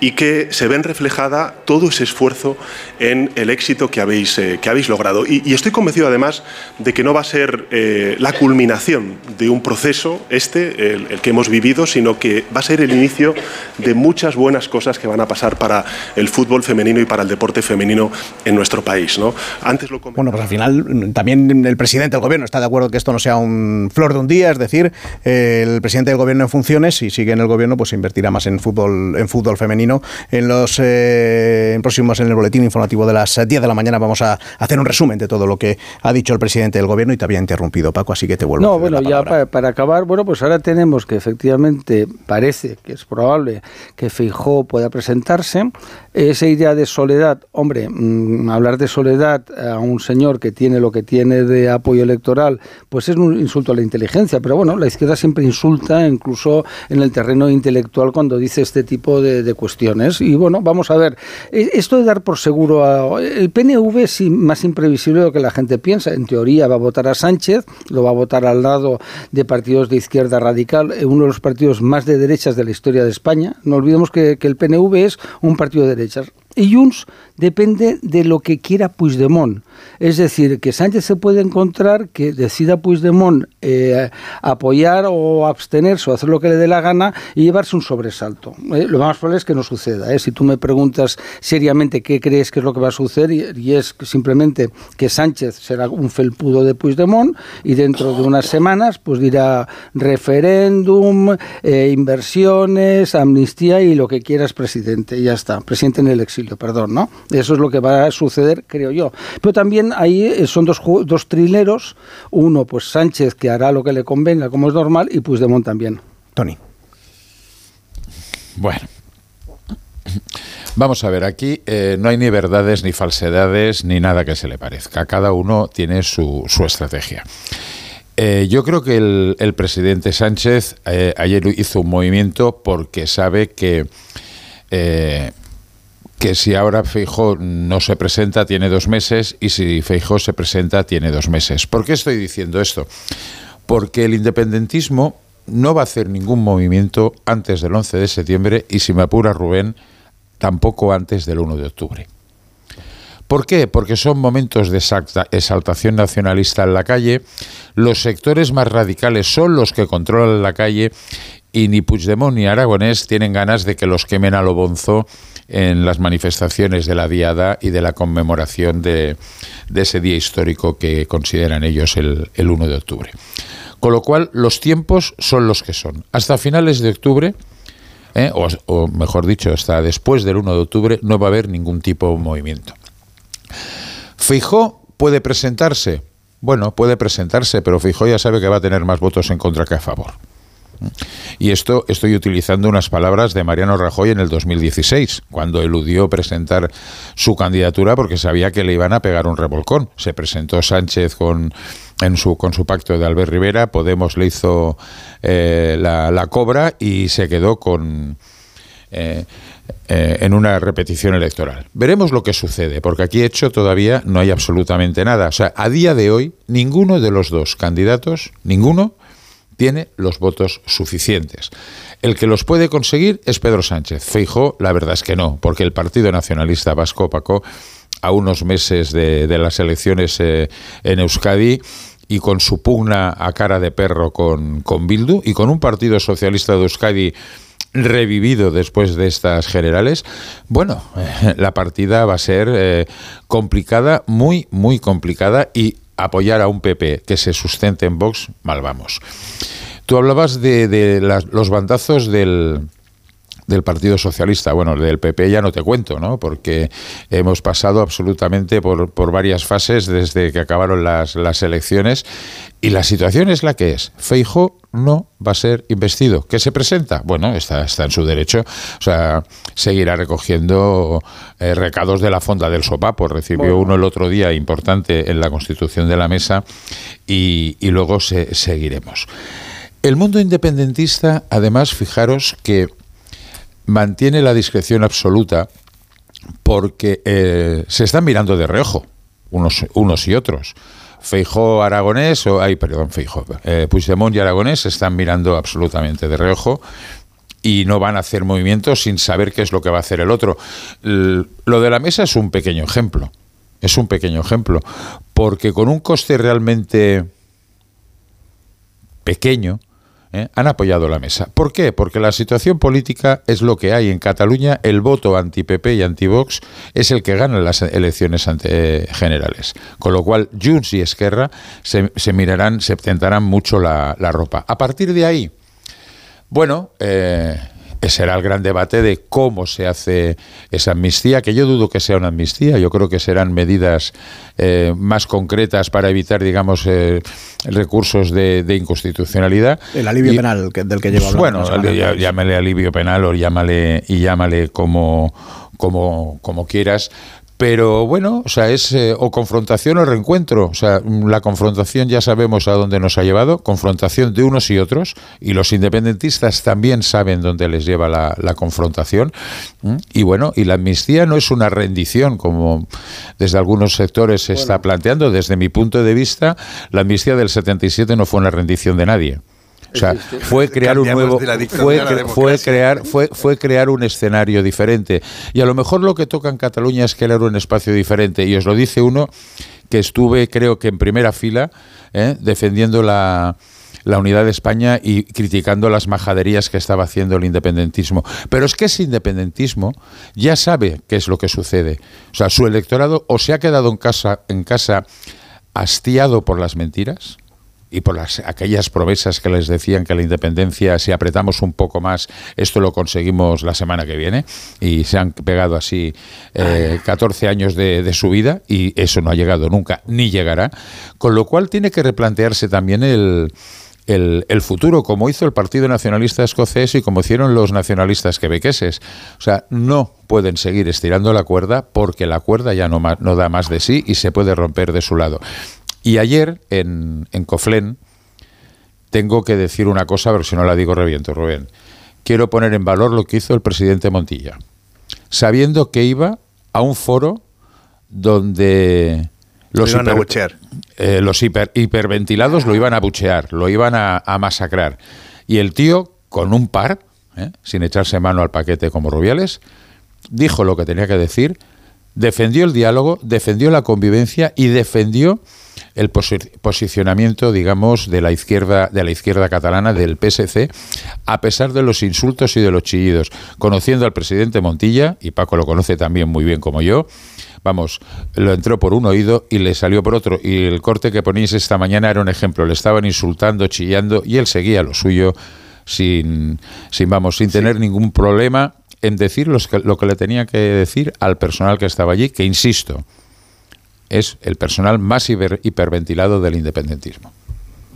y que se ven reflejada todo ese esfuerzo en el éxito que habéis, eh, que habéis logrado. Y, estoy convencido además de que no va a ser eh, la culminación de un proceso, este, el, que hemos vivido, sino que va a ser el inicio de muchas buenas cosas que van a pasar para el fútbol femenino y para el deporte femenino en nuestro país. ¿no? Antes bueno, pues al final también el presidente del gobierno está de acuerdo que esto no sea un flor de un día, es decir, el presidente del gobierno en funciones, si sigue en el gobierno, pues invertirá más en fútbol, en fútbol femenino en los eh, próximos, en el boletín informativo de las 10 de la mañana, vamos a hacer un resumen de todo lo que ha dicho el presidente del gobierno y te había interrumpido, Paco, así que te vuelvo no, a bueno, ya para, acabar, bueno, pues ahora tenemos que efectivamente parece que es probable que Feijó pueda presentarse. Esa idea de soledad, hombre, mm, hablar de soledad a un señor que tiene lo que tiene de apoyo electoral, pues es un insulto a la inteligencia, pero bueno, la izquierda siempre insulta, incluso en el terreno intelectual, cuando dice este tipo de, de cuestiones y bueno, vamos a ver, e, esto de dar por seguro a... El PNV es más imprevisible de lo que la gente piensa. En teoría va a votar a Sánchez, lo va a votar al lado de partidos de izquierda radical, eh, uno de los partidos más de derechas de la historia de España. No olvidemos que, que el PNV es un partido de derechas. Y Junts depende de lo que quiera Puigdemont. Es decir, que Sánchez se puede encontrar que decida Puigdemont eh, apoyar o abstenerse o hacer lo que le dé la gana y llevarse un sobresalto. Eh, lo más probable es que no suceda. ¿eh? Si tú me preguntas seriamente qué crees que es lo que va a suceder, y, es simplemente que Sánchez será un felpudo de Puigdemont y dentro de unas semanas pues dirá referéndum, inversiones, amnistía y lo que quieras presidente. Y ya está, presidente en el exilio, perdón, ¿no? Eso es lo que va a suceder, creo yo. Pero también ahí eh, son dos, dos trileros, uno pues Sánchez que hará lo que le convenga, como es normal, y Puigdemont también. Tony. Bueno. Vamos a ver, aquí eh, no hay ni verdades ni falsedades ni nada que se le parezca. Cada uno tiene su, su estrategia. Eh, yo creo que el, presidente Sánchez ayer hizo un movimiento porque sabe que que si ahora Feijó no se presenta tiene dos meses y si Feijó se presenta tiene dos meses. ¿Por qué estoy diciendo esto? Porque el independentismo no va a hacer ningún movimiento antes del 11 de septiembre y si me apura Rubén, tampoco antes del 1 de octubre. ¿Por qué? Porque son momentos de exaltación nacionalista en la calle, los sectores más radicales son los que controlan la calle y ni Puigdemont ni Aragonés tienen ganas de que los quemen a lo en las manifestaciones de la Diada y de la conmemoración de, ese día histórico que consideran ellos el, 1 de octubre. Con lo cual, los tiempos son los que son. Hasta finales de octubre, ¿eh? o, mejor dicho, hasta después del 1 de octubre, no va a haber ningún tipo de movimiento. Fijó puede presentarse. Bueno, puede presentarse, pero Fijó ya sabe que va a tener más votos en contra que a favor. Y esto estoy utilizando unas palabras de Mariano Rajoy en el 2016, cuando eludió presentar su candidatura porque sabía que le iban a pegar un revolcón. Se presentó Sánchez con, en su, con su pacto de Albert Rivera, Podemos le hizo eh, la, cobra y se quedó con... Eh, eh, en una repetición electoral. Veremos lo que sucede, porque aquí hecho todavía no hay absolutamente nada. O sea, a día de hoy, ninguno de los dos candidatos, ninguno, tiene los votos suficientes. El que los puede conseguir es Pedro Sánchez. Feijo, la verdad es que no, porque el Partido Nacionalista Vasco, Paco, a unos meses de, las elecciones eh, en Euskadi, y con su pugna a cara de perro con, con Bildu, y con un Partido Socialista de Euskadi revivido después de estas generales, bueno, la partida va a ser eh, complicada, muy, muy complicada y apoyar a un PP que se sustente en Vox, mal vamos. Tú hablabas de, los bandazos del, del Partido Socialista. Bueno, del PP ya no te cuento, ¿no? Porque hemos pasado absolutamente por, por varias fases desde que acabaron las, las, elecciones y la situación es la que es. Feijo no va a ser investido. ¿Qué se presenta? Bueno, está, está en su derecho. O sea, seguirá recogiendo eh, recados de la fonda del sopapo. Recibió uno el otro día importante en la constitución de la mesa y, y luego se, seguiremos. El mundo independentista, además, fijaros que mantiene la discreción absoluta porque eh, se están mirando de reojo unos, unos y otros. Feijó Aragonés, o, ay, perdón, Feijó, eh, Puigdemont y Aragonés se están mirando absolutamente de reojo y no van a hacer movimientos sin saber qué es lo que va a hacer el otro. lo de la mesa es un pequeño ejemplo, es un pequeño ejemplo, porque con un coste realmente pequeño, ¿eh? han apoyado la mesa. ¿Por qué? Porque la situación política es lo que hay. En Cataluña el voto anti-PP y anti-Vox es el que gana las elecciones eh, generales. Con lo cual Junts y Esquerra se, mirarán, se tentarán mucho la, ropa. A partir de ahí, bueno... Eh, será el gran debate de cómo se hace esa amnistía, que yo dudo que sea una amnistía, yo creo que serán medidas eh, más concretas para evitar, digamos, eh, recursos de, inconstitucionalidad. El alivio penal del que lleva hablando. Bueno, llámale alivio penal o llámale, y llámale como, como, como quieras, pero bueno, o sea, es eh, o confrontación o reencuentro. O sea, la confrontación ya sabemos a dónde nos ha llevado, confrontación de unos y otros, y los independentistas también saben dónde les lleva la, confrontación. Y bueno, y la amnistía no es una rendición, como desde algunos sectores se está planteando. Desde mi punto de vista, la amnistía del 77 no fue una rendición de nadie. O sea, fue crear un nuevo, fue, fue, crear, fue, fue crear un escenario diferente. Y a lo mejor lo que toca en Cataluña es crear un espacio diferente. Y os lo dice uno que estuve, creo que en primera fila, ¿eh? defendiendo la, la unidad de España y criticando las majaderías que estaba haciendo el independentismo. Pero es que ese independentismo ya sabe qué es lo que sucede. O sea, su electorado o se ha quedado en casa, en casa hastiado por las mentiras, y por las, aquellas promesas que les decían que la independencia, si apretamos un poco más, esto lo conseguimos la semana que viene, y se han pegado así 14 eh, años de, su vida, y eso no ha llegado nunca, ni llegará, con lo cual tiene que replantearse también el, el, futuro, como hizo el Partido Nacionalista Escocés y como hicieron los nacionalistas quebequeses. O sea, no pueden seguir estirando la cuerda porque la cuerda ya no, no da más de sí y se puede romper de su lado. Y ayer en, en Coflén tengo que decir una cosa, pero si no la digo reviento, Rubén. Quiero poner en valor lo que hizo el presidente Montilla, sabiendo que iba a un foro donde los, eh, los hiperventilados lo iban a buchear, lo iban a, masacrar. Y el tío, con un par, eh, sin echarse mano al paquete como Rubiales, dijo lo que tenía que decir, defendió el diálogo, defendió la convivencia y defendió el posicionamiento, digamos, de la izquierda, de la izquierda catalana, del PSC, a pesar de los insultos y de los chillidos. Conociendo al presidente Montilla, y Paco lo conoce también muy bien como yo, vamos, lo entró por un oído y le salió por otro. Y el corte que ponéis esta mañana era un ejemplo. Le estaban insultando, chillando, y él seguía lo suyo sin, sin vamos, sin tener ningún problema en decir lo que le tenía que decir al personal que estaba allí, que insisto, es el personal más hiperventilado del independentismo.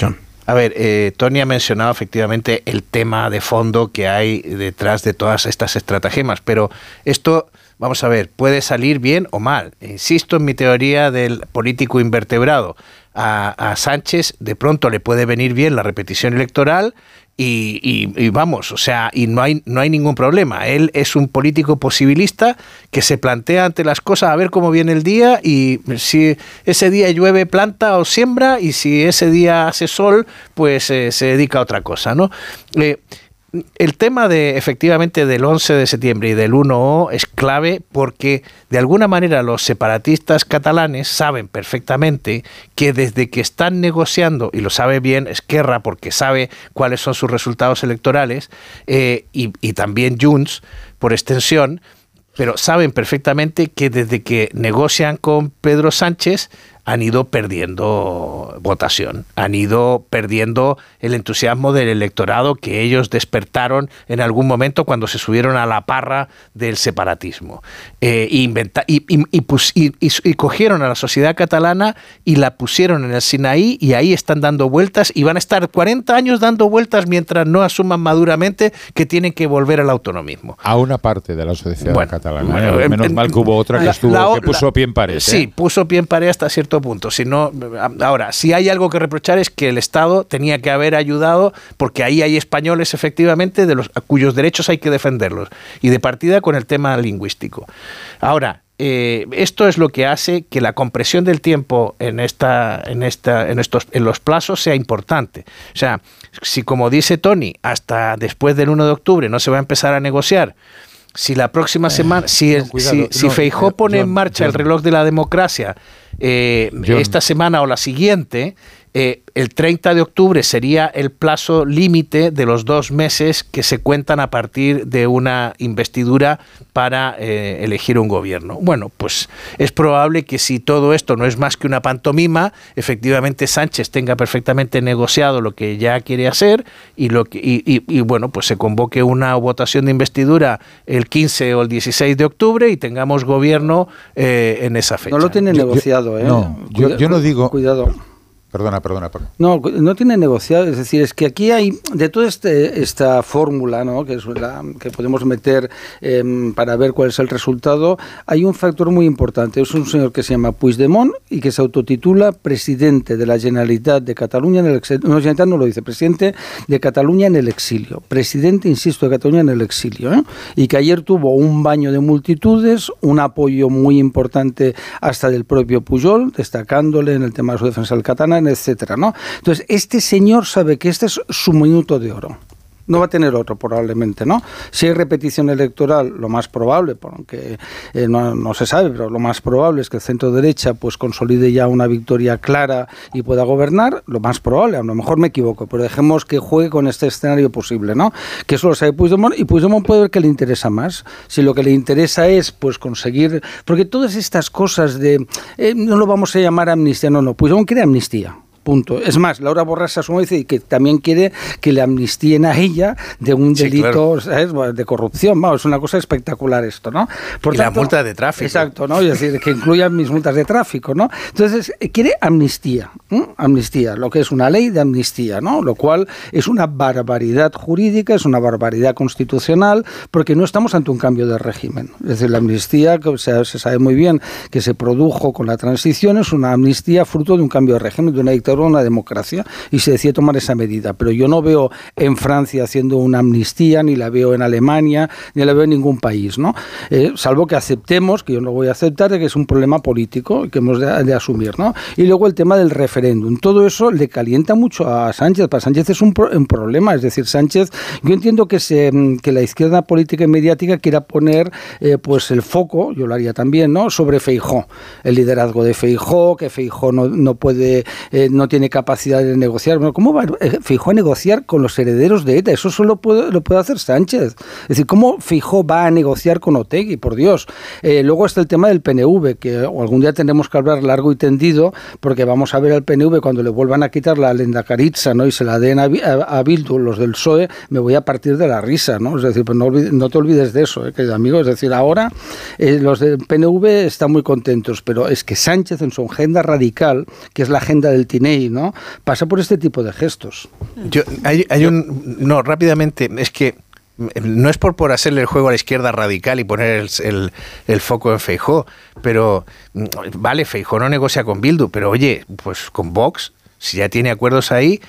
John. A ver, eh, Tony ha mencionado efectivamente el tema de fondo que hay detrás de todas estas estratagemas, pero esto, vamos a ver, puede salir bien o mal. Insisto en mi teoría del político invertebrado. a Sánchez de pronto le puede venir bien la repetición electoral y, vamos, o sea, y no hay, no hay ningún problema. Él es un político posibilista que se plantea ante las cosas a ver cómo viene el día y si ese día llueve, planta o siembra y si ese día hace sol, pues eh, se dedica a otra cosa, ¿no? Eh, el tema de efectivamente del 11 de septiembre y del 1O es clave porque de alguna manera los separatistas catalanes saben perfectamente que desde que están negociando, y lo sabe bien Esquerra porque sabe cuáles son sus resultados electorales, eh, y, y también Junts por extensión, pero saben perfectamente que desde que negocian con Pedro Sánchez han ido perdiendo votación, han ido perdiendo el entusiasmo del electorado que ellos despertaron en algún momento cuando se subieron a la parra del separatismo. Eh, y, y, cogieron a la sociedad catalana y la pusieron en el Sinaí y ahí están dando vueltas y van a estar 40 años dando vueltas mientras no asuman maduramente que tienen que volver al autonomismo. A una parte de la sociedad catalana. Menos mal que hubo otra que, estuvo, que puso pie en pared. Sí, ¿eh? puso pie en pared hasta cierto punto. Si no, ahora, si hay algo que reprochar es que el Estado tenía que haber ayudado, porque ahí hay españoles efectivamente de los cuyos derechos hay que defenderlos. Y de partida con el tema lingüístico. Ahora, eh, esto es lo que hace que la compresión del tiempo en esta, en esta, en estos, en los plazos sea importante. O sea, si como dice Tony, hasta después del 1 de octubre no se va a empezar a negociar si la próxima eh, semana, si, si, Feijó pone en marcha el reloj de la democracia eh, esta semana o la siguiente, eh, el 30 de octubre sería el plazo límite de los dos meses que se cuentan a partir de una investidura para eh, elegir un gobierno. Bueno, pues es probable que si todo esto no es más que una pantomima, efectivamente Sánchez tenga perfectamente negociado lo que ya quiere hacer y, lo que, y, bueno, pues se convoque una votación de investidura el 15 o el 16 de octubre y tengamos gobierno eh, en esa fecha. No lo tiene negociado, ¿eh? No, yo no digo... Cuidado. Perdona, perdona. No, no tiene negociado. Es decir, es que aquí hay, de toda este, esta fórmula ¿no? que podemos meter em, para ver cuál es el resultado, hay un factor muy importante. Es un señor que se llama Puigdemont y que se autotitula presidente de la Generalitat de Cataluña en el exilio. No, Generalitat no lo dice, presidente de Cataluña en el exilio. Presidente, insisto, de Cataluña en el exilio. ¿eh? Y que ayer tuvo un baño de multitudes, un apoyo muy importante hasta del propio Pujol, destacándole en el tema de su defensa del catalán etcétera, ¿no? Entonces, este señor sabe que este es su minuto de oro no va a tener otro probablemente, ¿no? Si hay repetición electoral, lo más probable, aunque eh, no, se sabe, pero lo más probable es que el centro derecha pues consolide ya una victoria clara y pueda gobernar, lo más probable, a lo mejor me equivoco, pero dejemos que juegue con este escenario posible, ¿no? Que eso lo sabe Puigdemont y Puigdemont puede ver que le interesa más. Si lo que le interesa es pues conseguir, porque todas estas cosas de eh, no lo vamos a llamar amnistía, no, no, Puigdemont quiere amnistía. Punto. Es más, Laura Borrasa Sumo dice que también quiere que le amnistíen a ella de un delito de corrupción. Vamos, es una cosa espectacular esto, ¿no? Por y la multa de tráfico. Exacto, ¿no? Es decir, que incluyan mis multas de tráfico, ¿no? Entonces, eh, quiere amnistía, amnistía, lo que es una ley de amnistía, ¿no? Lo cual es una barbaridad jurídica, es una barbaridad constitucional, porque no estamos ante un cambio de régimen. Es decir, la amnistía, que se, se sabe muy bien que se produjo con la transición, es una amnistía fruto de un cambio de régimen, de una dictadura una democracia y se decide tomar esa medida. Pero yo no veo en Francia haciendo una amnistía, ni la veo en Alemania, ni la veo en ningún país, ¿no? Eh, salvo que aceptemos, que yo no voy a aceptar, de que es un problema político que hemos de, asumir, ¿no? Y luego el tema del referéndum. Todo eso le calienta mucho a Sánchez. Para Sánchez es un, problema. Es decir, Sánchez, yo entiendo que, se, que la izquierda política y mediática quiera poner eh, pues el foco, yo lo haría también, ¿no? Sobre Feijó. El liderazgo de Feijó, que Feijó no, no puede, eh, tiene capacidad de negociar. Bueno, ¿Cómo va eh, Fijó a negociar con los herederos de ETA? Eso solo puede, lo puede hacer Sánchez. Es decir, ¿cómo Fijó va a negociar con Otegui? Por Dios. Eh, luego está el tema del PNV, que algún día tendremos que hablar largo y tendido, porque vamos a ver al PNV cuando le vuelvan a quitar la lenda caritza ¿no? y se la den a, a, Bildu, los del PSOE, me voy a partir de la risa. ¿no? Es decir, pues no, no te olvides de eso, ¿eh, querido amigo. Es decir, ahora los del PNV están muy contentos, pero es que Sánchez en su agenda radical, que es la agenda del ¿no? Pasa por este tipo de gestos. No, rápidamente, es que no es por, por hacerle el juego a la izquierda radical y poner el, el, foco en Feijó, pero vale, Feijó no negocia con Bildu, pero oye, pues con Vox, si ya tiene acuerdos ahí,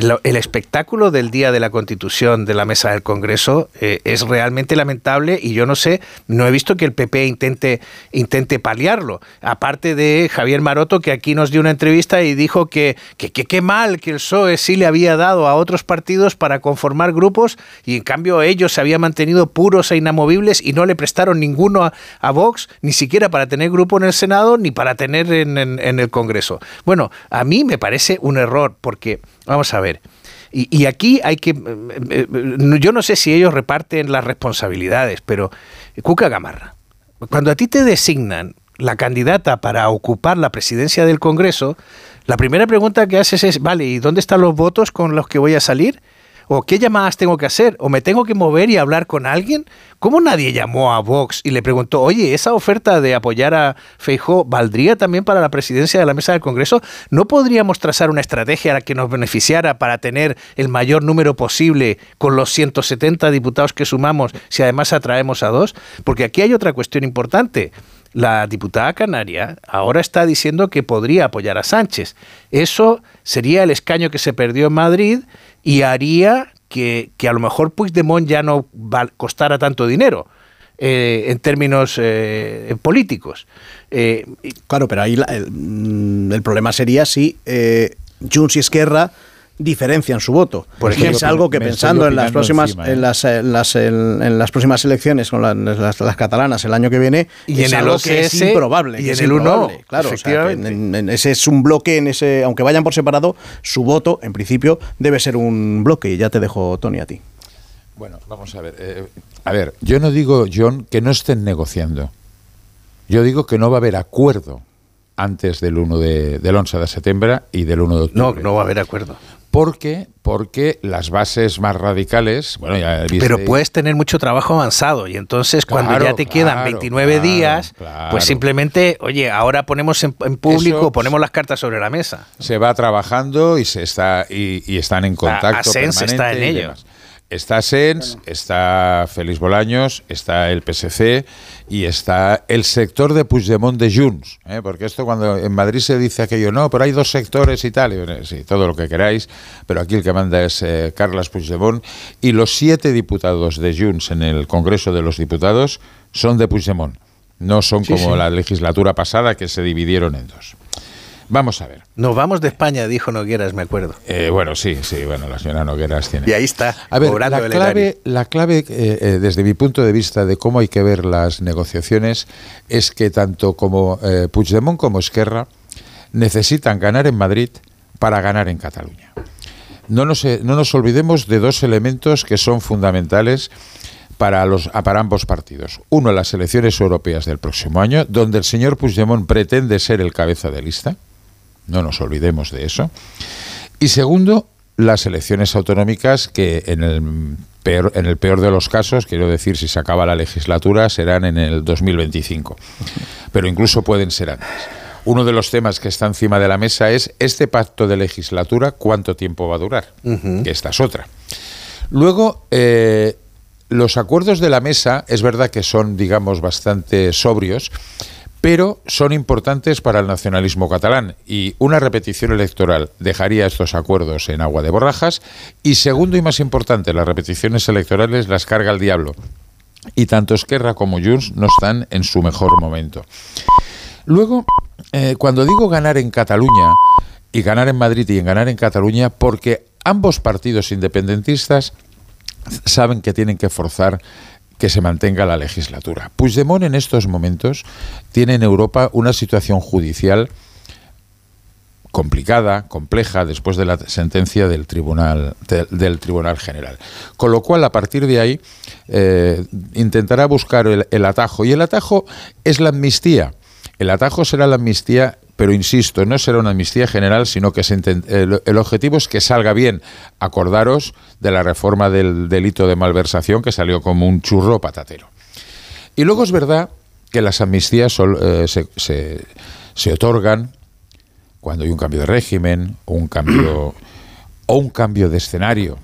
el, espectáculo del día de la constitución de la mesa del Congreso eh, es realmente lamentable y yo no sé, no he visto que el PP intente, intente paliarlo. Aparte de Javier Maroto, que aquí nos dio una entrevista y dijo que qué mal que el PSOE sí le había dado a otros partidos para conformar grupos y en cambio ellos se habían mantenido puros e inamovibles y no le prestaron ninguno a, Vox, ni siquiera para tener grupo en el Senado ni para tener en, en el Congreso. Bueno, a mí me parece un error porque Vamos a ver. Y, aquí hay que... Eh, eh, yo no sé si ellos reparten las responsabilidades, pero Cuca Gamarra, cuando a ti te designan la candidata para ocupar la presidencia del Congreso, la primera pregunta que haces es, vale, ¿y dónde están los votos con los que voy a salir? ¿O qué llamadas tengo que hacer? ¿O me tengo que mover y hablar con alguien? ¿Cómo nadie llamó a Vox y le preguntó, oye, esa oferta de apoyar a Feijó valdría también para la presidencia de la mesa del Congreso? ¿No podríamos trazar una estrategia que nos beneficiara para tener el mayor número posible con los 170 diputados que sumamos si además atraemos a dos? Porque aquí hay otra cuestión importante. la diputada canaria ahora está diciendo que podría apoyar a Sánchez. Eso sería el escaño que se perdió en Madrid y haría que, que a lo mejor Puigdemont ya no costara tanto dinero. eh, en términos eh, políticos. Eh, Claro, pero ahí la- el, mm, problema sería si eh, Junts y Esquerra diferencian su voto. Por ejemplo, es algo que pensando en las próximas encima, ¿eh? en las, en las en, en las próximas elecciones con la- las, las catalanas el año que viene Y es en el algo que es improbable y que en es el uno, improbable, claro o sea, ese es un bloque en ese aunque vayan por separado su voto en principio debe ser un bloque y ya te dejo Tony a ti Bueno, vamos a ver. eh, a ver, yo no digo, John, que no estén negociando. Yo digo que no va a haber acuerdo antes del 1 de, del 11 de septiembre y del 1 de no, octubre. no va a haber acuerdo. ¿Por qué? Porque las bases más radicales, bueno, ya viste- Pero puedes tener mucho trabajo avanzado y entonces cuando ya te quedan claro, 29 claro, días, pues simplemente, oye, ahora ponemos en, en público, Eso- ponemos las cartas sobre la mesa. se va trabajando y se está y, y están en contacto está permanente en y ello. Está Sens, está Félix Bolaños, está el PSC y está el sector de Puigdemont de Junts. ¿eh? Porque esto cuando en Madrid se dice aquello, no, pero hay dos sectores y tal. y bueno, sí, todo lo que queráis, pero aquí el que manda es eh, Carles Puigdemont. Y los siete diputados de Junts en el Congreso de los Diputados son de Puigdemont. No son Sí, como sí. la legislatura pasada que se dividieron en dos. Vamos a ver. Nos vamos de España, dijo Nogueras, me acuerdo. Eh, bueno, sí, sí, bueno, la señora Nogueras tiene. Y ahí está, A ver, la clave, la clave eh, eh, desde mi punto de vista de cómo hay que ver las negociaciones es que tanto como eh, Puigdemont como Esquerra necesitan ganar en Madrid para ganar en Cataluña. No nos, eh, no nos olvidemos de dos elementos que son fundamentales para, los, para ambos partidos. Uno, las elecciones europeas del próximo año, donde el señor Puigdemont pretende ser el cabeza de lista. No nos olvidemos de eso. Y segundo, las elecciones autonómicas que en el peor, en el peor de los casos, quiero decir, si se acaba la legislatura, serán en el 2025. Pero incluso pueden ser antes. Uno de los temas que está encima de la mesa es este pacto de legislatura, ¿cuánto tiempo va a durar? Que esta es otra. Luego, eh, los acuerdos de la mesa es verdad que son, digamos, bastante sobrios, pero son importantes para el nacionalismo catalán. Y una repetición electoral dejaría estos acuerdos en agua de borrajas. Y segundo y más importante, las repeticiones electorales las carga el diablo. Y tanto Esquerra como Junts no están en su mejor momento. Luego, eh, cuando digo ganar en Cataluña y ganar en Madrid y en ganar en Cataluña, porque ambos partidos independentistas saben que tienen que forzar que se mantenga la legislatura. Puigdemont en estos momentos tiene en Europa una situación judicial complicada, compleja, después de la sentencia del Tribunal, de- del tribunal General. Con lo cual, a partir de ahí, eh, intentará buscar el atajo. Y el atajo es la amnistía. El atajo será la amnistía, pero insisto, no será una amnistía general, sino que se el, el objetivo es que salga bien. Acordaros de la reforma del delito de malversación que salió como un churro patatero. Y luego es verdad que las amnistías eh, se, se- otorgan cuando hay un cambio de régimen un cambio o un cambio de escenario.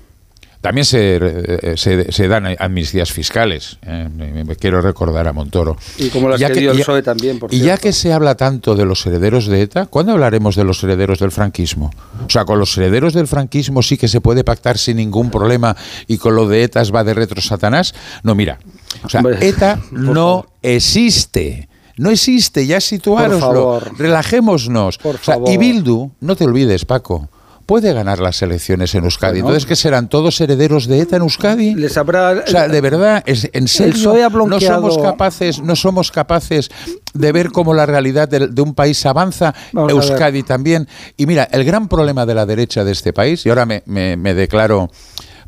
También se, eh, se, se dan amnistías fiscales. eh, quiero recordar a Montoro. Y como las Ya que, dio el PSOE también, por y ya que se habla tanto de los herederos de ETA, ¿cuándo hablaremos de los herederos del franquismo? O sea, con los herederos del franquismo sí que se puede pactar sin ningún problema y con lo de ETA va de retro Satanás. No, mira, o sea, Hombre, ETA no existe. No existe, ya situároslo. favor. Relajémonos. Por O sea, y favor. Bildu, no te olvides, Paco, puede ganar las elecciones en Euskadi. Bueno. Entonces, ¿qué serán? ¿Todos herederos de ETA en Euskadi? Les habrá... O sea, de verdad, es, en serio, no somos capaces, no somos capaces de ver cómo la realidad de, de un país avanza, Vamos Euskadi también. Y mira, el gran problema de la derecha de este país, y ahora me, me- me declaro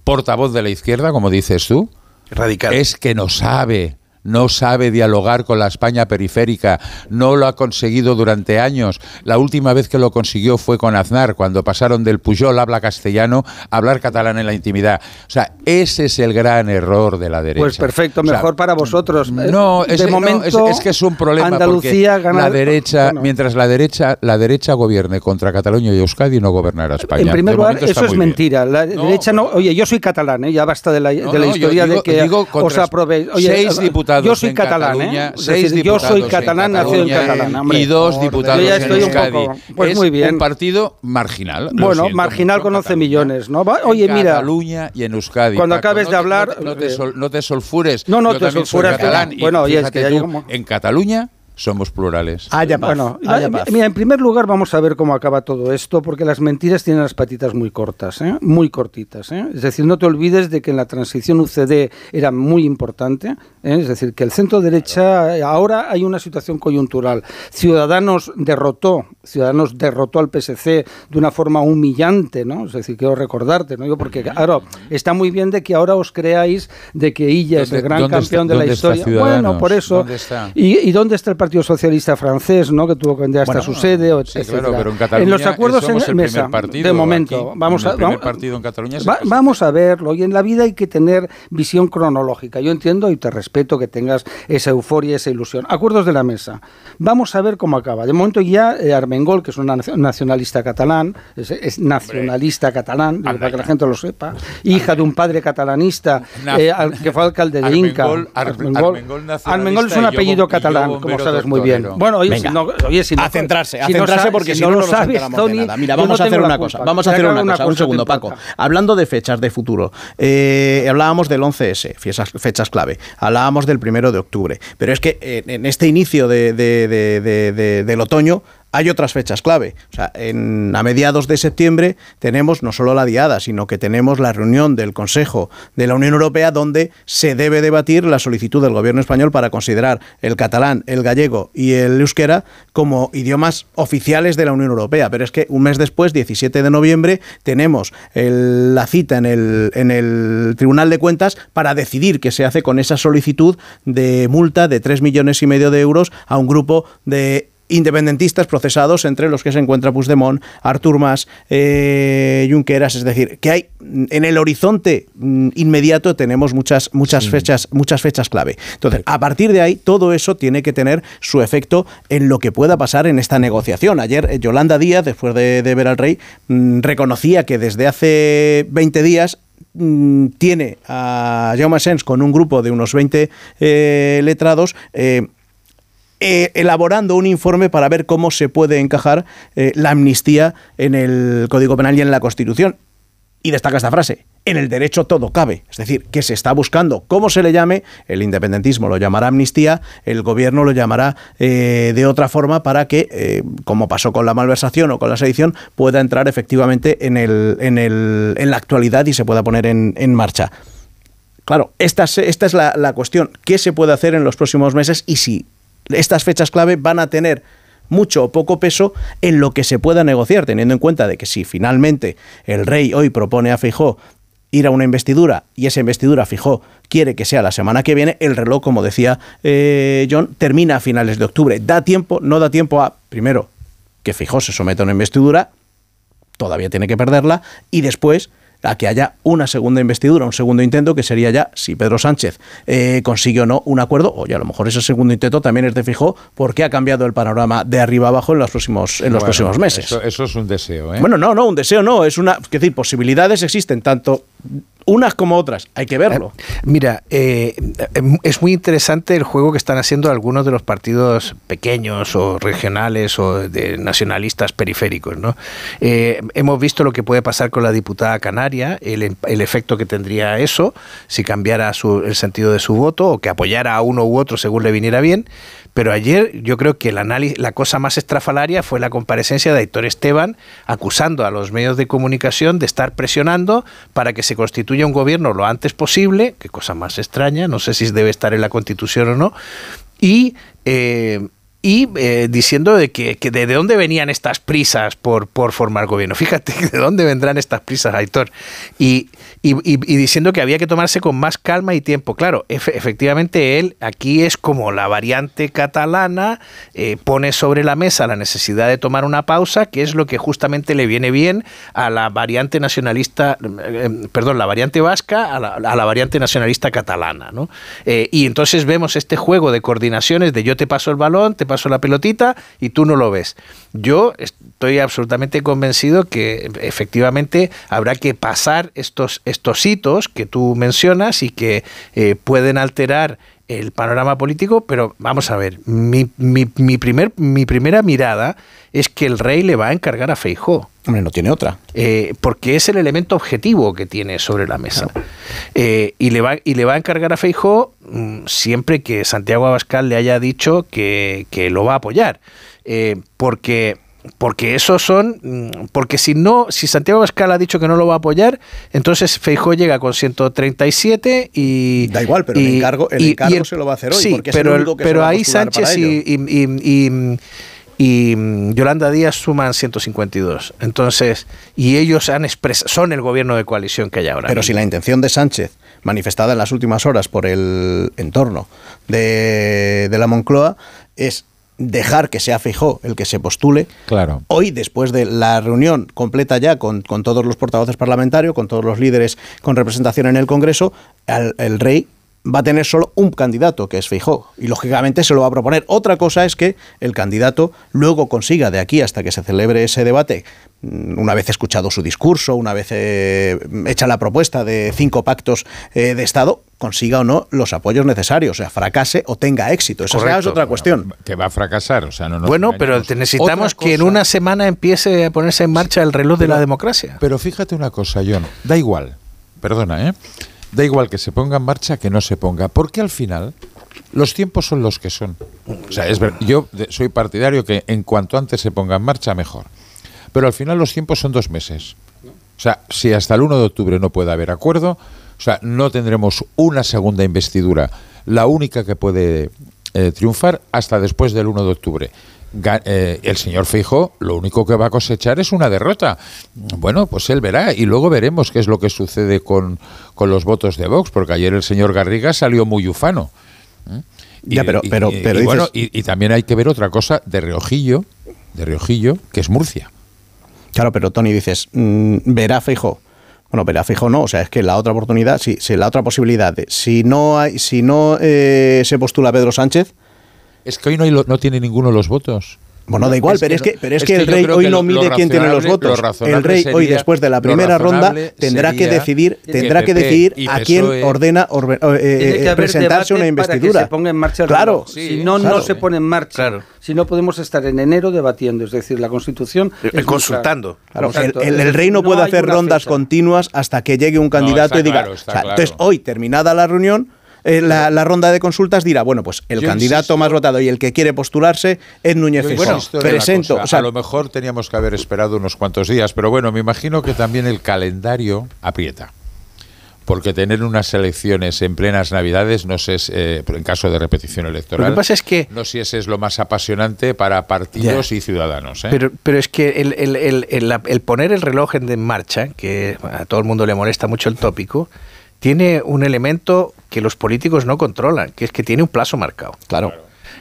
portavoz de la izquierda, como dices tú, Radical. es que no sabe. No sabe dialogar con la España periférica, no lo ha conseguido durante años. La última vez que lo consiguió fue con Aznar, cuando pasaron del Pujol habla castellano a hablar catalán en la intimidad. O sea, ese es el gran error de la derecha. Pues perfecto, O sea, mejor para vosotros. no, es, de no, momento, es, es que es un problema Andalucía porque gana- la derecha, bueno. mientras la derecha, la derecha gobierne contra Cataluña y Euskadi, no gobernará España. En primer De lugar, eso es bien. mentira. La derecha no. Oye, yo soy catalán, ¿eh? ya basta de la, de historia digo- de que os aprobéis. Oye, seis eh, diputados diputados yo soy en catalán, Cataluña, ¿eh? Seis decir, yo soy en catalán, nacido en hombre. y dos diputados yo ya en estoy un Euskadi. poco- pues es muy bien. un partido marginal. Bueno, siento marginal con 11 Cataluña. millones, ¿no? Va- Oye, en mira, Cataluña y en Euskadi. Cuando Paco, acabes no de hablar, No te, no te eh, sol- no te sulfures. No, no Yo te también soy catalán. y bueno, oye, es que ya llegamos- En Cataluña somos plurales. Haya paz, Bueno, haya la- paz. mira, en primer lugar vamos a ver cómo acaba todo esto, porque las mentiras tienen las patitas muy cortas, ¿eh? muy cortitas. ¿eh? Es decir, no te olvides de que en la transición UCD era muy importante, ¿eh? es decir, que el centro derecha ahora hay una situación coyuntural. Ciudadanos derrotó, Ciudadanos derrotó al PSC de una forma humillante, ¿no? Es decir, quiero recordarte, ¿no? Yo porque claro, está muy bien de que ahora os creáis de que Illa es el ¿Dónde- gran campeón está- de la historia. Bueno, por eso. ¿Dónde está? ¿Y, y dónde está el Partido Socialista francés, no? Que tuvo que vender hasta Bueno, su sede, o sí, claro, pero en Cataluña los acuerdos somos en el mesa, primer partido de momento, aquí. vamos a primer vamos- partido en Cataluña es el va- PSC. vamos a verlo. Y en la vida hay que tener visión cronológica. Yo entiendo y te respeto que tengas esa euforia, esa ilusión. Acuerdos de la mesa. Vamos a ver cómo acaba. De momento ya eh, Armengol, que es un nacio- nacionalista catalán, es, es nacionalista catalán, para que la gente lo sepa, hija de un padre catalanista eh, al- que fue alcalde de Inca. Armengol- Ar- Armengol nacionalista Armengol es un yo apellido yo catalán, como sabes muy bien. Bueno, oye, si no, oye, si no- a centrarse, a si no centrarse porque si, no no, lo sabes, Tony. Mira, vamos no a hacer una cosa, vamos a hacer una cosa, un ¿te segundo? Paco. Hablando de fechas de futuro, eh, hablábamos del 11S, fechas, fechas clave, hablábamos del primero de octubre, pero es que eh, en este inicio de- de- de- de- de- del otoño hay otras fechas clave. O sea, en, a mediados de septiembre tenemos no solo la diada, sino que tenemos la reunión del Consejo de la Unión Europea donde se debe debatir la solicitud del gobierno español para considerar el catalán, el gallego y el euskera como idiomas oficiales de la Unión Europea. Pero es que un mes después, 17 de noviembre, tenemos la cita en el, en el Tribunal de Cuentas para decidir qué se hace con esa solicitud de multa de 3 millones y medio de euros a un grupo de independentistas procesados entre los que se encuentra Puigdemont, Artur Mas, eh, Junqueras, es decir, que hay en el horizonte mm, inmediato tenemos muchas muchas fechas muchas fechas clave. Entonces, a partir de ahí todo eso tiene que tener su efecto en lo que pueda pasar en esta negociación. Ayer eh, Yolanda Díaz, después de, de ver al rey, mm, reconocía que desde hace 20 días mm, tiene a Jaume Sens con un grupo de unos 20 eh, letrados eh, eh, elaborando un informe para ver cómo se puede encajar eh, la amnistía en el Código Penal y en la Constitución. Y destaca esta frase, en el derecho todo cabe, es decir, que se está buscando, cómo se le llame, el independentismo lo llamará amnistía, el gobierno lo llamará eh, de otra forma para que, como pasó con la malversación o con la sedición, pueda entrar efectivamente en, el, en, el, en la actualidad y se pueda poner en, en marcha. Claro, esta, es- esta es la, la cuestión. ¿Qué se puede hacer en los próximos meses y si estas fechas clave van a tener mucho o poco peso en lo que se pueda negociar, teniendo en cuenta de que si finalmente el rey hoy propone a Fijó ir a una investidura y esa investidura Fijó quiere que sea la semana que viene, el reloj, como decía eh, John, termina a finales de octubre. ¿Da tiempo? No da tiempo a, primero, que Fijó se someta a una investidura, todavía tiene que perderla, y después a que haya una segunda investidura, un segundo intento, que sería ya si Pedro Sánchez eh, consigue o no un acuerdo, o ya a lo mejor ese segundo intento también es de fijo, porque ha cambiado el panorama de arriba abajo en los próximos, en los Bueno, próximos meses. Eso, eso es un deseo, ¿eh? Bueno, no, no, un deseo no, es una, es decir, posibilidades existen tanto unas como otras, hay que verlo. Mira, eh, es muy interesante el juego que están haciendo algunos de los partidos pequeños o regionales o de nacionalistas periféricos. ¿no? Eh, hemos visto lo que puede pasar con la diputada canaria, el, el efecto que tendría eso si cambiara su- el sentido de su voto o que apoyara a uno u otro según le viniera bien. Pero ayer yo creo que análisis, la cosa más estrafalaria fue la comparecencia de Héctor Esteban acusando a los medios de comunicación de estar presionando para que se constituya un gobierno lo antes posible, qué cosa más extraña, no sé si debe estar en la Constitución o no, y, eh, y eh, diciendo de que, de, de dónde venían estas prisas por, por formar gobierno. Fíjate de dónde vendrán estas prisas, Aitor. Y, y, diciendo que había que tomarse con más calma y tiempo. Claro, efe- efectivamente él aquí es como la variante catalana, eh, pone sobre la mesa la necesidad de tomar una pausa, que es lo que justamente le viene bien a la variante nacionalista, eh, perdón, la variante vasca, a la, a la variante nacionalista catalana. ¿no? Eh, y entonces vemos este juego de coordinaciones de yo te paso el balón, te paso la pelotita y tú no lo ves. Yo estoy absolutamente convencido que efectivamente habrá que pasar estos, estos hitos que tú mencionas y que eh, pueden alterar el panorama político, pero vamos a ver, mi, mi, mi, primer, mi primera mirada es que el rey le va a encargar a Feijó. Hombre, no tiene otra. Eh, porque es el elemento objetivo que tiene sobre la mesa. Eh, y, le va, y le va a encargar a Feijó mm, siempre que Santiago Abascal le haya dicho que, que lo va a apoyar. Eh, porque porque esos son mm, porque si no si Santiago Abascal ha dicho que no lo va a apoyar entonces Feijó llega con 137 y da igual pero el encargo, el encargo se lo va a hacer hoy sí, porque pero, es el único que pero ahí Sánchez y, y, y- y, mm, Yolanda Díaz suman 152 entonces y ellos han expres- son el gobierno de coalición que hay ahora Pero si la intención de Sánchez, manifestada en las últimas horas por el entorno de, de la Moncloa, es dejar que sea Fijó el que se postule. Claro. Hoy, después de la reunión completa ya con, con todos los portavoces parlamentarios, con todos los líderes con representación en el Congreso, el rey va a tener solo un candidato, que es Feijó, y lógicamente se lo va a proponer. Otra cosa es que el candidato luego consiga de aquí hasta que se celebre ese debate, mm, una vez escuchado su discurso, una vez eh, hecha la propuesta de cinco pactos eh, de Estado, consiga o no los apoyos necesarios, o sea, fracase o tenga éxito. Esa Correcto. es otra cuestión. Que va a fracasar, o sea, no nos bueno, pero necesitamos que en una semana empiece a ponerse en marcha el reloj de la democracia. Pero fíjate una cosa, John, da igual, perdona, ¿eh? Da igual que se ponga en marcha que no se ponga, porque al final los tiempos son los que son. O sea, es ver- yo soy partidario que en cuanto antes se ponga en marcha, mejor. Pero al final los tiempos son dos meses. O sea, si hasta el 1 de octubre no puede haber acuerdo, o sea, no tendremos una segunda investidura, la única que puede eh, triunfar hasta después del 1 de octubre. Ga- eh, el señor Feijóo lo único que va a cosechar es una derrota. Bueno, pues él verá y luego veremos qué es lo que sucede con, con los votos de Vox, porque ayer el señor Garriga salió muy ufano. ¿eh? Ya, pero- pero- pero y bueno, dices- y- y también hay que ver otra cosa de Riojillo, de Riojillo, que es Murcia. Claro, pero Tony dices, mm, verá Feijó. Bueno, verá Feijó no, o sea, es que la otra oportunidad, si, si la otra posibilidad, si no hay, si no eh, se postula Pedro Sánchez, Es que hoy no, hay no tiene ninguno los votos. Bueno, da igual, pero es que, pero es que el rey hoy no mide quién tiene los lo votos. El rey hoy después de la primera ronda tendrá que decidir, tendrá que decidir a quién PSOE ordena orbe- eh, eh, haber presentarse una debate para investidura. que se ponga en marcha el Claro, si no, claro. no se pone en marcha. Si no, podemos estar en enero debatiendo. Es decir, la Constitución. es consultando. Claro, el, Exacto. el- el rey no, puede hacer rondas fecha. continuas hasta que llegue un candidato y diga. claro, está o sea, claro. Entonces, hoy, terminada la reunión, eh, la, la ronda de consultas dirá, bueno, pues el Yo candidato insisto- más votado y el que quiere postularse es Núñez Feijóo. una Presento, cosa, o sea, a lo mejor teníamos que haber esperado unos cuantos días, pero bueno, me imagino que también el calendario aprieta. Porque tener unas elecciones en plenas Navidades, no sé, eh, en caso de repetición electoral, Lo que pasa es que- no sé si ese es lo más apasionante para partidos y ciudadanos. ¿eh? Pero, pero es que el, el- el- el- poner el reloj en marcha, que a todo el mundo le molesta mucho el tópico, tiene un elemento que los políticos no controlan, que es que tiene un plazo marcado. Claro.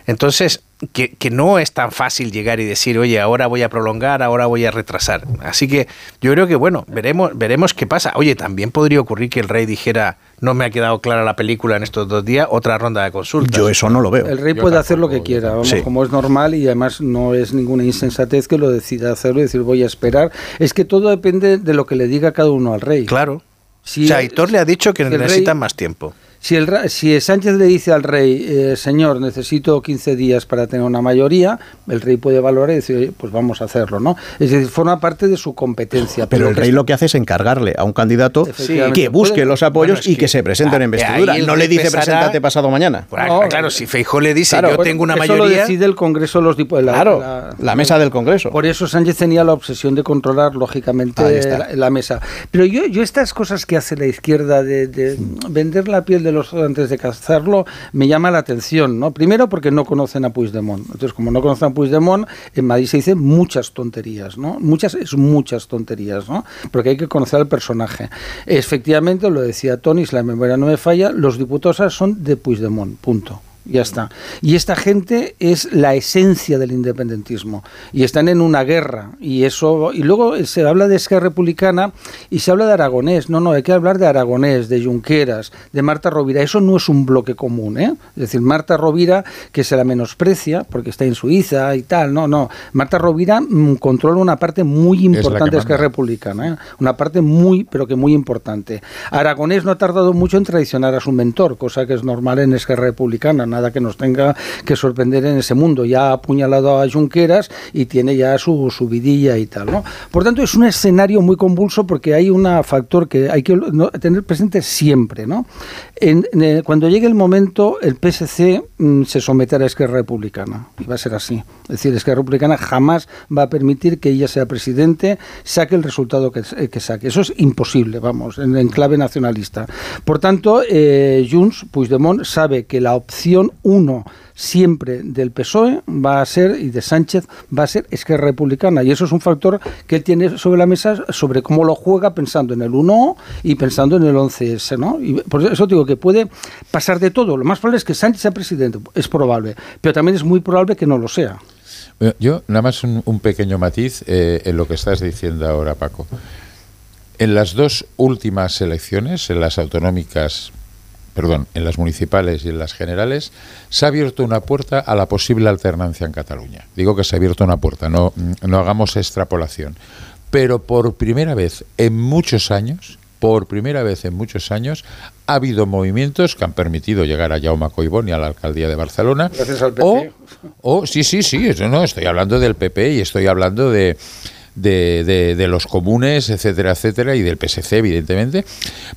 Entonces, que, que no es tan fácil llegar y decir, oye, ahora voy a prolongar, ahora voy a retrasar. Así que yo creo que, bueno, veremos, veremos qué pasa. Oye, también podría ocurrir que el rey dijera, no me ha quedado clara la película en estos dos días, otra ronda de consultas. Yo eso no lo veo. El rey puede hacer lo que quiera, vamos, Sí. como es normal y además no es ninguna insensatez que lo decida hacerlo y decir voy a esperar. Es que todo depende de lo que le diga cada uno al rey. Claro. Si o sea, Aitor le ha dicho que necesitan rey- más tiempo. Si, el, si Sánchez le dice al rey, eh, señor, necesito 15 días para tener una mayoría, el rey puede valorar y decir, "Oye, pues vamos a hacerlo, ¿no? Es decir, forma parte de su competencia. Pero el rey es- lo que hace es encargarle a un candidato que busque Puede- los apoyos bueno, es y que- que se presente en investidura. No le dice pesará- preséntate pasado mañana. Pues, ah, No, claro, si Feijó le dice, Claro, yo tengo una Eso lo mayoría... decide el Congreso, los diputados. Claro, la mesa del Congreso. Por eso Sánchez tenía la obsesión de controlar, lógicamente, la, la mesa. Pero yo, yo estas cosas que hace la izquierda de, de vender la piel de antes de cazarlo, me llama la atención, ¿no? Primero porque no conocen a Puigdemont. Entonces, como no conocen a Puigdemont, en Madrid se dicen muchas tonterías, ¿no? Muchas, es muchas tonterías, ¿no? Porque hay que conocer al personaje. Efectivamente, lo decía Tony, si la memoria no me falla, los diputados son de Puigdemont, punto. Ya está. Y esta gente es la esencia del independentismo y están en una guerra y eso y luego se habla de Esquerra Republicana y se habla de Aragonés. No, no, hay que hablar de Aragonés, de Junqueras, de Marta Rovira. Eso no es un bloque común, ¿eh? Es decir, Marta Rovira que se la menosprecia porque está en Suiza y tal. No, no. Marta Rovira mm, controla una parte muy importante de Esquerra Republicana, ¿eh? una parte muy, pero que muy importante. Aragonés no ha tardado mucho en traicionar a su mentor, cosa que es normal en Esquerra Republicana nada que nos tenga que sorprender en ese mundo. Ya ha apuñalado a Junqueras y tiene ya su, su vidilla y tal. ¿no? Por tanto, es un escenario muy convulso porque hay un factor que hay que tener presente siempre. ¿no? En, cuando llegue el momento, el PSC mm, se someterá a Esquerra Republicana. Y va a ser así. Es decir, Esquerra Republicana jamás va a permitir que ella sea presidente, saque el resultado que, que saque. Eso es imposible, vamos, en, clave nacionalista. Por tanto, eh, Junts, Puigdemont, sabe que la opción uno siempre del PSOE va a ser, y de Sánchez, va a ser Esquerra Republicana. Y eso es un factor que él tiene sobre la mesa sobre cómo lo juega pensando en el 1 y pensando en el 11S. ¿no? Y por eso digo que puede pasar de todo. Lo más probable es que Sánchez sea presidente, es probable, pero también es muy probable que no lo sea. Yo, nada más un, pequeño matiz eh, en lo que estás diciendo ahora, Paco. En las dos últimas elecciones, en las autonómicas perdón, en las municipales y en las generales, se ha abierto una puerta a la posible alternancia en Cataluña. Digo que se ha abierto una puerta, no, no hagamos extrapolación. Pero por primera vez en muchos años, por primera vez en muchos años, ha habido movimientos que han permitido llegar a Jaume Coibón y a la alcaldía de Barcelona. Gracias al PP. O, sí, sí, sí, no, estoy hablando del PP y estoy hablando de, de, de, los comunes, etcétera, etcétera, y del PSC, evidentemente,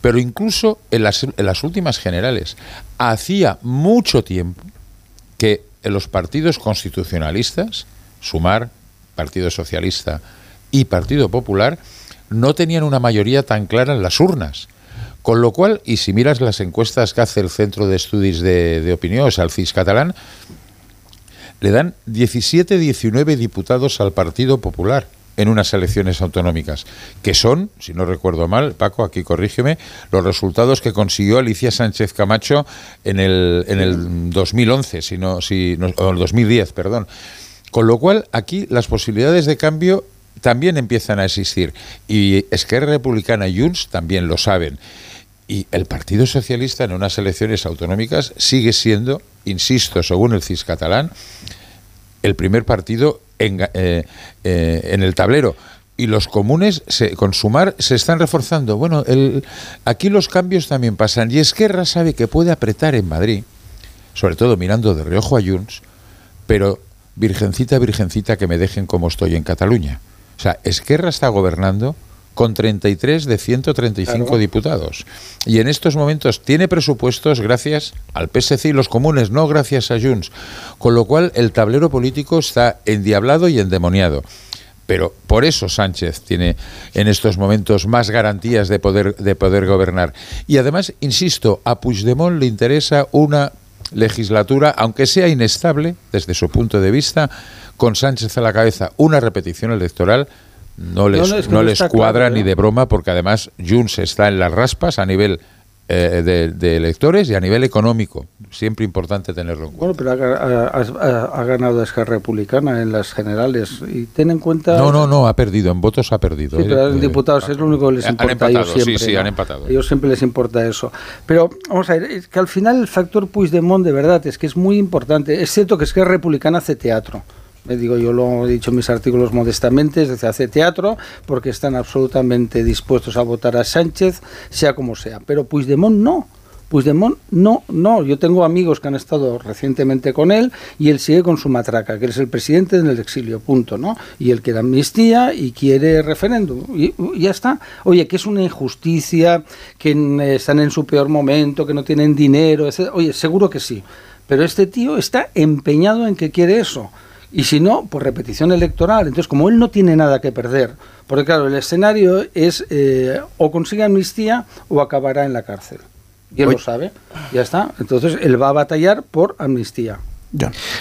pero incluso en las, en las últimas generales. Hacía mucho tiempo que los partidos constitucionalistas, Sumar, Partido Socialista y Partido Popular, no tenían una mayoría tan clara en las urnas. Con lo cual, y si miras las encuestas que hace el Centro de Estudios de, de Opinión, o el CIS catalán, le dan 17, 19 diputados al Partido Popular en unas elecciones autonómicas, que son, si no recuerdo mal, Paco, aquí corrígeme, los resultados que consiguió Alicia Sánchez Camacho en el, en el 2011, si no, si o el 2010, perdón. Con lo cual, aquí las posibilidades de cambio también empiezan a existir. Y Esquerra Republicana y Junts también lo saben. Y el Partido Socialista en unas elecciones autonómicas sigue siendo, insisto, según el CIS catalán, el primer partido en, eh, eh, en el tablero y los comunes se, con sumar se están reforzando. Bueno, el, aquí los cambios también pasan. Y Esquerra sabe que puede apretar en Madrid, sobre todo mirando de reojo a Junts, pero virgencita, virgencita, que me dejen como estoy en Cataluña. O sea, Esquerra está gobernando con 33 de 135 diputados. Y en estos momentos tiene presupuestos gracias al PSC y los comunes, no gracias a Junts. Con lo cual el tablero político está endiablado y endemoniado. Pero por eso Sánchez tiene en estos momentos más garantías de poder, de poder gobernar. Y además, insisto, a Puigdemont le interesa una legislatura, aunque sea inestable desde su punto de vista, con Sánchez a la cabeza, una repetición electoral no les, no, les cuadra ni de broma porque además Junts está en las raspas a nivel eh, de, electores y a nivel económico. Siempre importante tenerlo en cuenta. Bueno, pero ha, ganado Esquerra Republicana en las generales y ten en cuenta... No, no, no, ha perdido, en votos ha perdido. Sí, pero en eh, diputados es lo único que les importa a ellos siempre. Sí, sí, han empatado. A ellos siempre les importa eso. Pero vamos a ver, es que al final el factor Puigdemont de verdad es que es muy importante. Es cierto que Esquerra Republicana hace teatro digo, yo lo he dicho en mis artículos modestamente, es decir, hace teatro porque están absolutamente dispuestos a votar a Sánchez, sea como sea. Pero Puigdemont no. Puigdemont no, no. Yo tengo amigos que han estado recientemente con él y él sigue con su matraca, que es el presidente en el exilio, punto, ¿no? Y él quiere amnistía y quiere referéndum. Y, ya está. Oye, que es una injusticia, que están en su peor momento, que no tienen dinero, Oye, seguro que sí. Pero este tío está empeñado en que quiere eso. Y si no, pues repetición electoral. Entonces, como él no tiene nada que perder, porque claro, el escenario es eh, o consigue amnistía o acabará en la cárcel. Y él lo sabe, ya está. Entonces, él va a batallar por amnistía.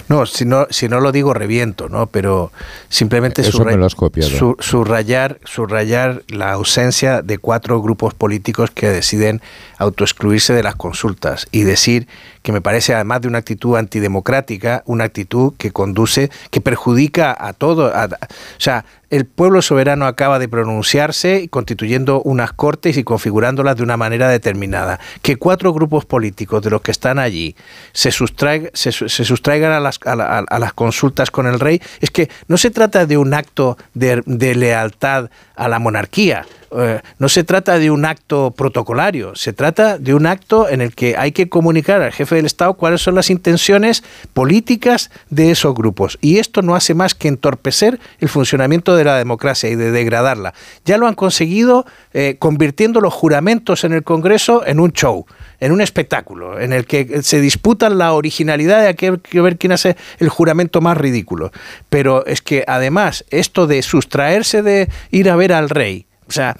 No, si no, si no lo digo reviento, ¿no? Pero simplemente subrayar, subrayar la ausencia de cuatro grupos políticos que deciden autoexcluirse de las consultas y decir que me parece además de una actitud antidemocrática, una actitud que conduce, que perjudica a todo. o sea, el pueblo soberano acaba de pronunciarse constituyendo unas cortes y configurándolas de una manera determinada. Que cuatro grupos políticos de los que están allí se, sustraigan, se, sustraigan a las, a, las, consultas con el rey, es que no se trata de un acto de, de lealtad a la monarquía, eh, no se trata de un acto protocolario, se trata de un acto en el que hay que comunicar al jefe del Estado cuáles son las intenciones políticas de esos grupos. Y esto no hace más que entorpecer el funcionamiento de la democracia y de degradarla. Ya lo han conseguido eh, convirtiendo los juramentos en el Congreso en un show, en un espectáculo, en el que se disputan la originalidad de que ver quién hace el juramento más ridículo. Pero es que además esto de sustraerse de ir a ver al rey, o sea,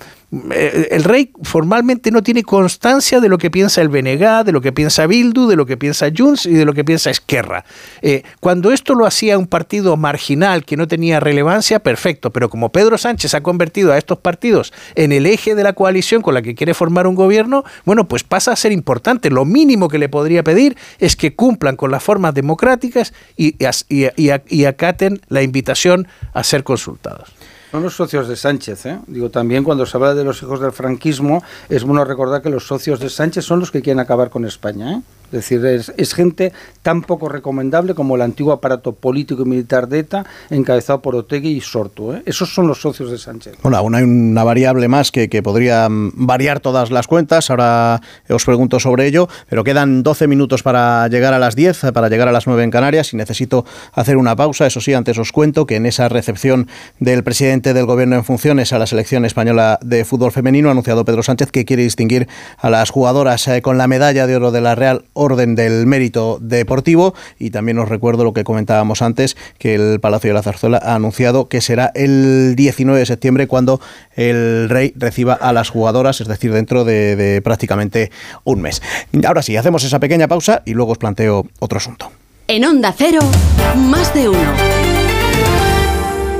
eh, el rey formalmente no tiene constancia de lo que piensa el BNG, de lo que piensa Bildu, de lo que piensa Junts y de lo que piensa Esquerra. Eh, cuando esto lo hacía un partido marginal que no tenía relevancia, perfecto, pero como Pedro Sánchez ha convertido a estos partidos en el eje de la coalición con la que quiere formar un gobierno, bueno, pues pasa a ser importante. Lo mínimo que le podría pedir es que cumplan con las formas democráticas y, y acaten la invitación a ser consultados. Son los socios de Sánchez. ¿eh? Digo, también cuando se habla de los hijos del franquismo, es bueno recordar que los socios de Sánchez son los que quieren acabar con España. ¿eh? Es decir, es, gente tan poco recomendable como el antiguo aparato político y militar de ETA, encabezado por Otegui y Sortu. ¿eh? Esos son los socios de Sánchez. Bueno, aún hay una variable más que, podría mm, variar todas las cuentas. Ahora os pregunto sobre ello, pero quedan 12 minutos para llegar a las 10, para llegar a las 9 en Canarias y necesito hacer una pausa. Eso sí, antes os cuento que en esa recepción del presidente del Gobierno en funciones a la selección española de fútbol femenino ha anunciado Pedro Sánchez que quiere distinguir a las jugadoras eh, con la medalla de oro de la Real orden del mérito deportivo y también os recuerdo lo que comentábamos antes, que el Palacio de la Zarzuela ha anunciado que será el 19 de septiembre cuando el rey reciba a las jugadoras, es decir, dentro de, prácticamente un mes. Ahora sí, hacemos esa pequeña pausa y luego os planteo otro asunto. En Onda Cero, más de uno.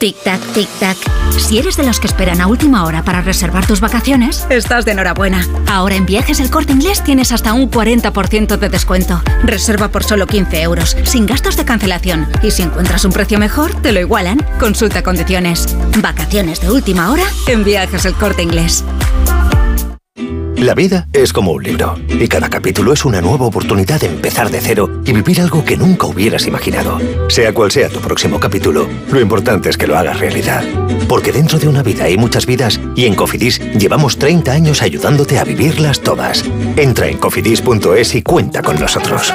Tic-tac, tic-tac. Si eres de los que esperan a última hora para reservar tus vacaciones, estás de enhorabuena. Ahora en Viajes El Corte Inglés tienes hasta un 40% de descuento. Reserva por solo 15 euros, sin gastos de cancelación. Y si encuentras un precio mejor, te lo igualan. Consulta condiciones. Vacaciones de última hora en Viajes El Corte Inglés. La vida es como un libro y cada capítulo es una nueva oportunidad de empezar de cero y vivir algo que nunca hubieras imaginado. Sea cual sea tu próximo capítulo, lo importante es que lo hagas realidad. Porque dentro de una vida hay muchas vidas y en Cofidis llevamos 30 años ayudándote a vivirlas todas. Entra en cofidis.es y cuenta con nosotros.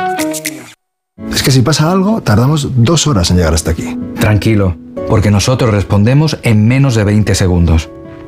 Es que si pasa algo, tardamos dos horas en llegar hasta aquí. Tranquilo, porque nosotros respondemos en menos de 20 segundos.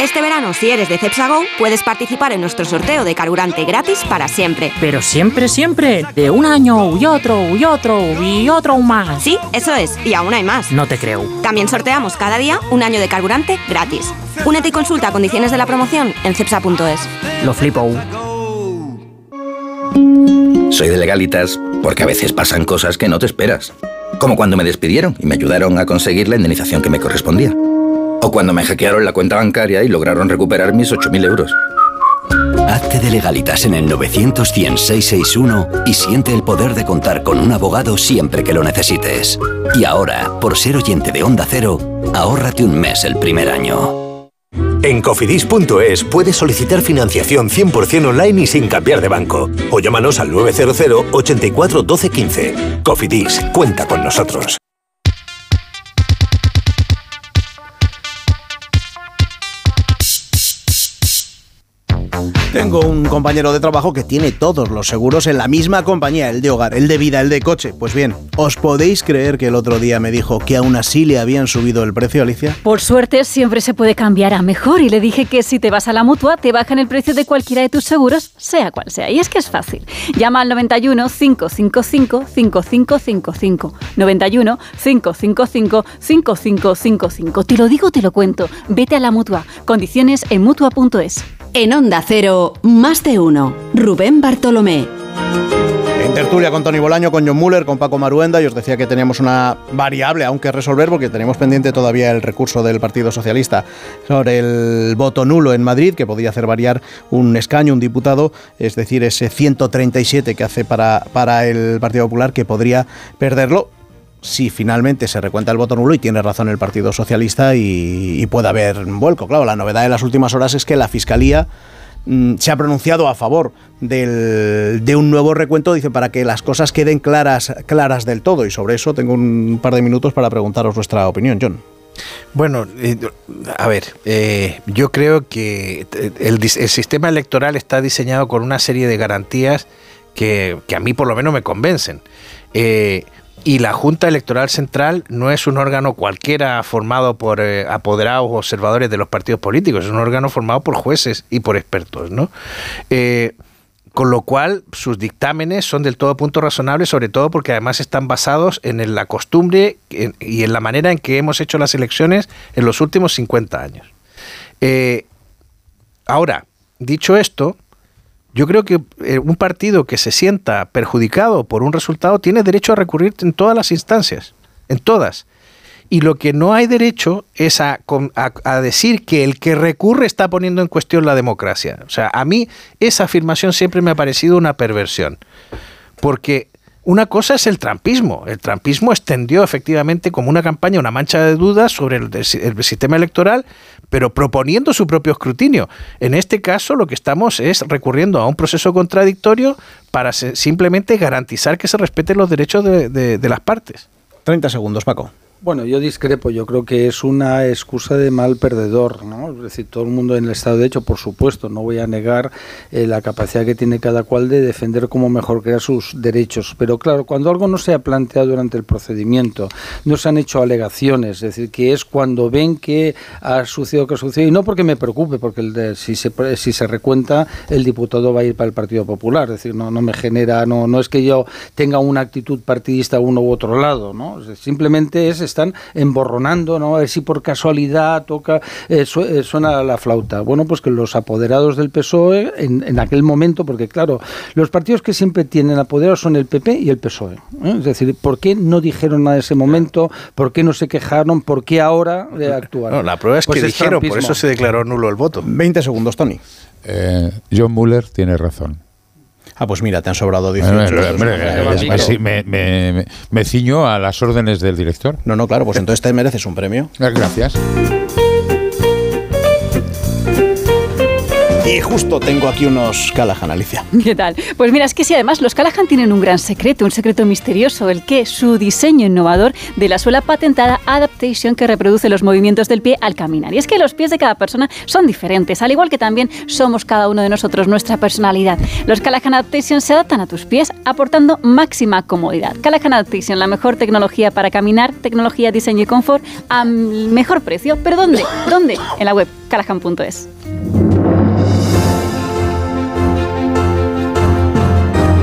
Este verano, si eres de Cepsago, puedes participar en nuestro sorteo de carburante gratis para siempre. Pero siempre, siempre, de un año y otro y otro y otro más. Sí, eso es, y aún hay más. No te creo. También sorteamos cada día un año de carburante gratis. Únete y consulta condiciones de la promoción en cepsa.es. Lo flipo. Soy de legalitas porque a veces pasan cosas que no te esperas. Como cuando me despidieron y me ayudaron a conseguir la indemnización que me correspondía. O cuando me hackearon la cuenta bancaria y lograron recuperar mis 8.000 euros. Hazte de legalitas en el 900 y siente el poder de contar con un abogado siempre que lo necesites. Y ahora, por ser oyente de Onda Cero, ahórrate un mes el primer año. En cofidis.es puedes solicitar financiación 100% online y sin cambiar de banco. O llámanos al 900 84 12 15. Cofidis, cuenta con nosotros. Tengo un compañero de trabajo que tiene todos los seguros en la misma compañía, el de hogar, el de vida, el de coche. Pues bien, ¿os podéis creer que el otro día me dijo que aún así le habían subido el precio, Alicia? Por suerte siempre se puede cambiar a mejor y le dije que si te vas a la mutua te bajan el precio de cualquiera de tus seguros, sea cual sea. Y es que es fácil. Llama al 91 555 5555. 91 555 5555. Te lo digo, te lo cuento. Vete a la mutua. Condiciones en mutua.es. En Onda Cero, más de uno. Rubén Bartolomé. En tertulia con Tony Bolaño, con John Muller, con Paco Maruenda, y os decía que teníamos una variable aún que resolver porque tenemos pendiente todavía el recurso del Partido Socialista sobre el voto nulo en Madrid, que podía hacer variar un escaño, un diputado, es decir, ese 137 que hace para, para el Partido Popular, que podría perderlo si finalmente se recuenta el voto nulo y tiene razón el Partido Socialista y, puede haber vuelco. Claro, la novedad de las últimas horas es que la Fiscalía mm, se ha pronunciado a favor de un nuevo recuento, dice, para que las cosas queden claras, claras del todo. Y sobre eso tengo un par de minutos para preguntaros vuestra opinión, John. Bueno, eh, a ver, eh, yo creo que el, sistema electoral está diseñado con una serie de garantías que, a mí por lo menos me convencen. Eh, y la Junta Electoral Central no es un órgano cualquiera formado por eh, apoderados observadores de los partidos políticos, es un órgano formado por jueces y por expertos, ¿no? Eh, con lo cual sus dictámenes son del todo punto razonables, sobre todo porque además están basados en la costumbre y en la manera en que hemos hecho las elecciones en los últimos 50 años. Eh, ahora, dicho esto, yo creo que eh, un partido que se sienta perjudicado por un resultado tiene derecho a recurrir en todas las instancias, en todas. Y lo que no hay derecho es a, decir que el que recurre está poniendo en cuestión la democracia. O sea, a mí esa afirmación siempre me ha parecido una perversión. Porque una cosa es el trampismo. El trampismo extendió efectivamente como una campaña, una mancha de dudas sobre el, sistema electoral, pero proponiendo su propio escrutinio. En este caso lo que estamos es recurriendo a un proceso contradictorio para simplemente garantizar que se respeten los derechos de, de las partes. 30 segundos, Paco. Bueno, yo discrepo. Yo creo que es una excusa de mal perdedor, ¿no? Es decir, todo el mundo en el Estado de Derecho, por supuesto, no voy a negar eh, la capacidad que tiene cada cual de defender como mejor crea sus derechos. Pero claro, cuando algo no se ha planteado durante el procedimiento, no se han hecho alegaciones, es decir, que es cuando ven que ha sucedido que ha sucedido, y no porque me preocupe, porque el si, se, si se recuenta, el diputado va a ir para el Partido Popular, es decir, no, no me genera, no, no es que yo tenga una actitud partidista uno u otro lado, ¿no? simplemente es están emborronando, ¿no? A ver si por casualidad toca, eh, eh, suena la flauta. Bueno, pues que los apoderados del PSOE en, aquel momento, porque claro, los partidos que siempre tienen apoderados son el PP y el PSOE. ¿eh? Es decir, ¿por qué no dijeron nada en ese momento? ¿Por qué no se quejaron? ¿Por qué ahora actuar? No, la prueba es pues que dijeron, por eso se declaró nulo el voto. 20 segundos, Tony. John Muller tiene razón. Ah, pues mira, te han sobrado 18. me, ciño a las órdenes del director. No, no, claro, pues entonces te mereces un premio. Gracias. Y justo tengo aquí unos Callahan, Alicia. ¿Qué tal? Pues mira, es que sí, además los Callahan tienen un gran secreto, un secreto misterioso, el que su diseño innovador de la suela patentada Adaptation que reproduce los movimientos del pie al caminar. Y es que los pies de cada persona son diferentes, al igual que también somos cada uno de nosotros nuestra personalidad. Los Callahan Adaptation se adaptan a tus pies aportando máxima comodidad. Callahan Adaptation, la mejor tecnología para caminar, tecnología, diseño y confort al mejor precio. ¿Pero dónde? ¿Dónde? En la web callahan.es.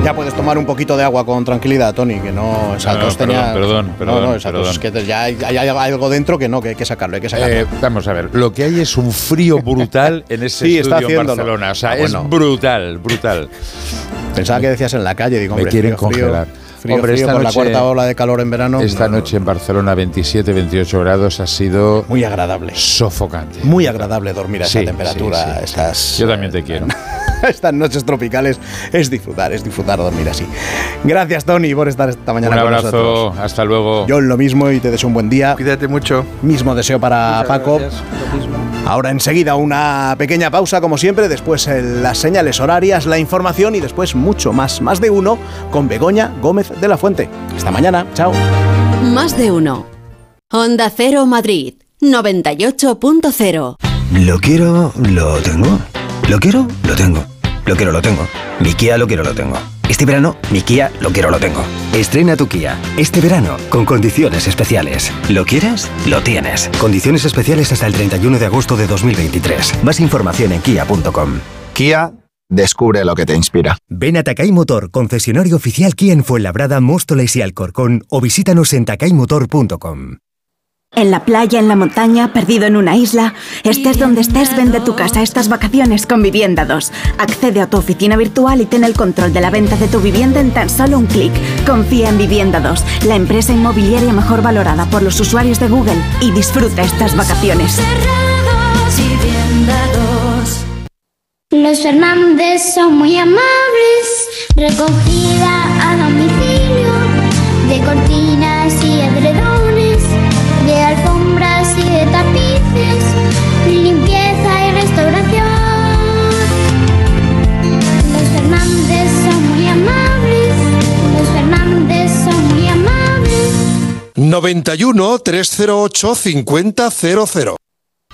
Ya puedes tomar un poquito de agua con tranquilidad, Tony, que no, esa no, tenía... Perdón, perdón, no, no, esa es que ya hay, algo dentro que no, que hay que sacarlo, hay que sacarlo. Eh, vamos a ver, lo que hay es un frío brutal en ese sí, estudio en Barcelona, o sea, ah, es brutal, brutal. Pensaba que decías en la calle, digo, hombre, Me quieren congelar. frío, Hombre, frío, esta con la noche- cuarta ola de calor en verano. Esta no, noche en Barcelona, 27, 28 grados, ha sido Muy agradable. sofocante. Muy agradable dormir a esa temperatura. sí, sí, sí. Estas, Yo también te quiero. estas noches tropicales es disfrutar, es disfrutar dormir así. Gracias, Tony, por estar esta mañana Un con abrazo, nosotros. hasta luego. Yo lo mismo y te deseo un buen día. Cuídate mucho. Mismo deseo para Paco. Ahora enseguida una pequeña pausa como siempre, después eh, las señales horarias, la información y después mucho más, más de uno con Begoña Gómez de la Fuente. Hasta mañana, chao. Más de uno. Onda Cero Madrid 98.0. Lo quiero, lo tengo. Lo quiero, lo tengo. Lo quiero, lo tengo. Mi Kia lo quiero, lo tengo. Este verano, mi Kia lo quiero, lo tengo. Estrena tu Kia. Este verano, con condiciones especiales. ¿Lo quieres? Lo tienes. Condiciones especiales hasta el 31 de agosto de 2023. Más información en kia.com. Kia, descubre lo que te inspira. Ven a Takay Motor, concesionario oficial Kia en Fuenlabrada, Móstoles y Alcorcón o visítanos en takaymotor.com. En la playa, en la montaña, perdido en una isla, estés donde estés, vende tu casa estas vacaciones con Vivienda 2. Accede a tu oficina virtual y ten el control de la venta de tu vivienda en tan solo un clic. Confía en Vivienda 2, la empresa inmobiliaria mejor valorada por los usuarios de Google y disfruta estas vacaciones. Los Fernández son muy amables, recogida a domicilio, de de alfombras y de tapices, limpieza y restauración. Los Fernández son muy amables, los Fernández son muy amables. 91 308 5000.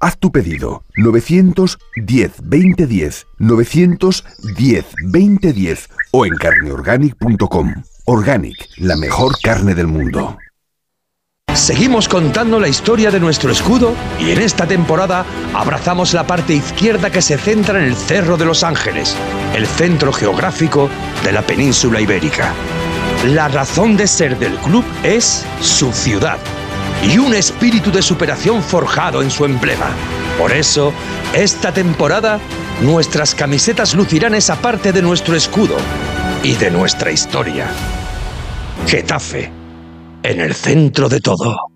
Haz tu pedido 910 2010 910 2010 o en carneorganic.com. Organic, la mejor carne del mundo. Seguimos contando la historia de nuestro escudo y en esta temporada abrazamos la parte izquierda que se centra en el Cerro de los Ángeles, el centro geográfico de la península ibérica. La razón de ser del club es su ciudad y un espíritu de superación forjado en su emblema. Por eso, esta temporada, nuestras camisetas lucirán esa parte de nuestro escudo y de nuestra historia. Getafe, en el centro de todo.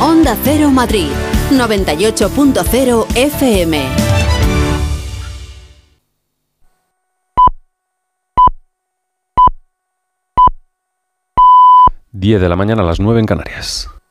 Onda Cero Madrid 98.0 FM. Diez de la mañana a las 9 en Canarias.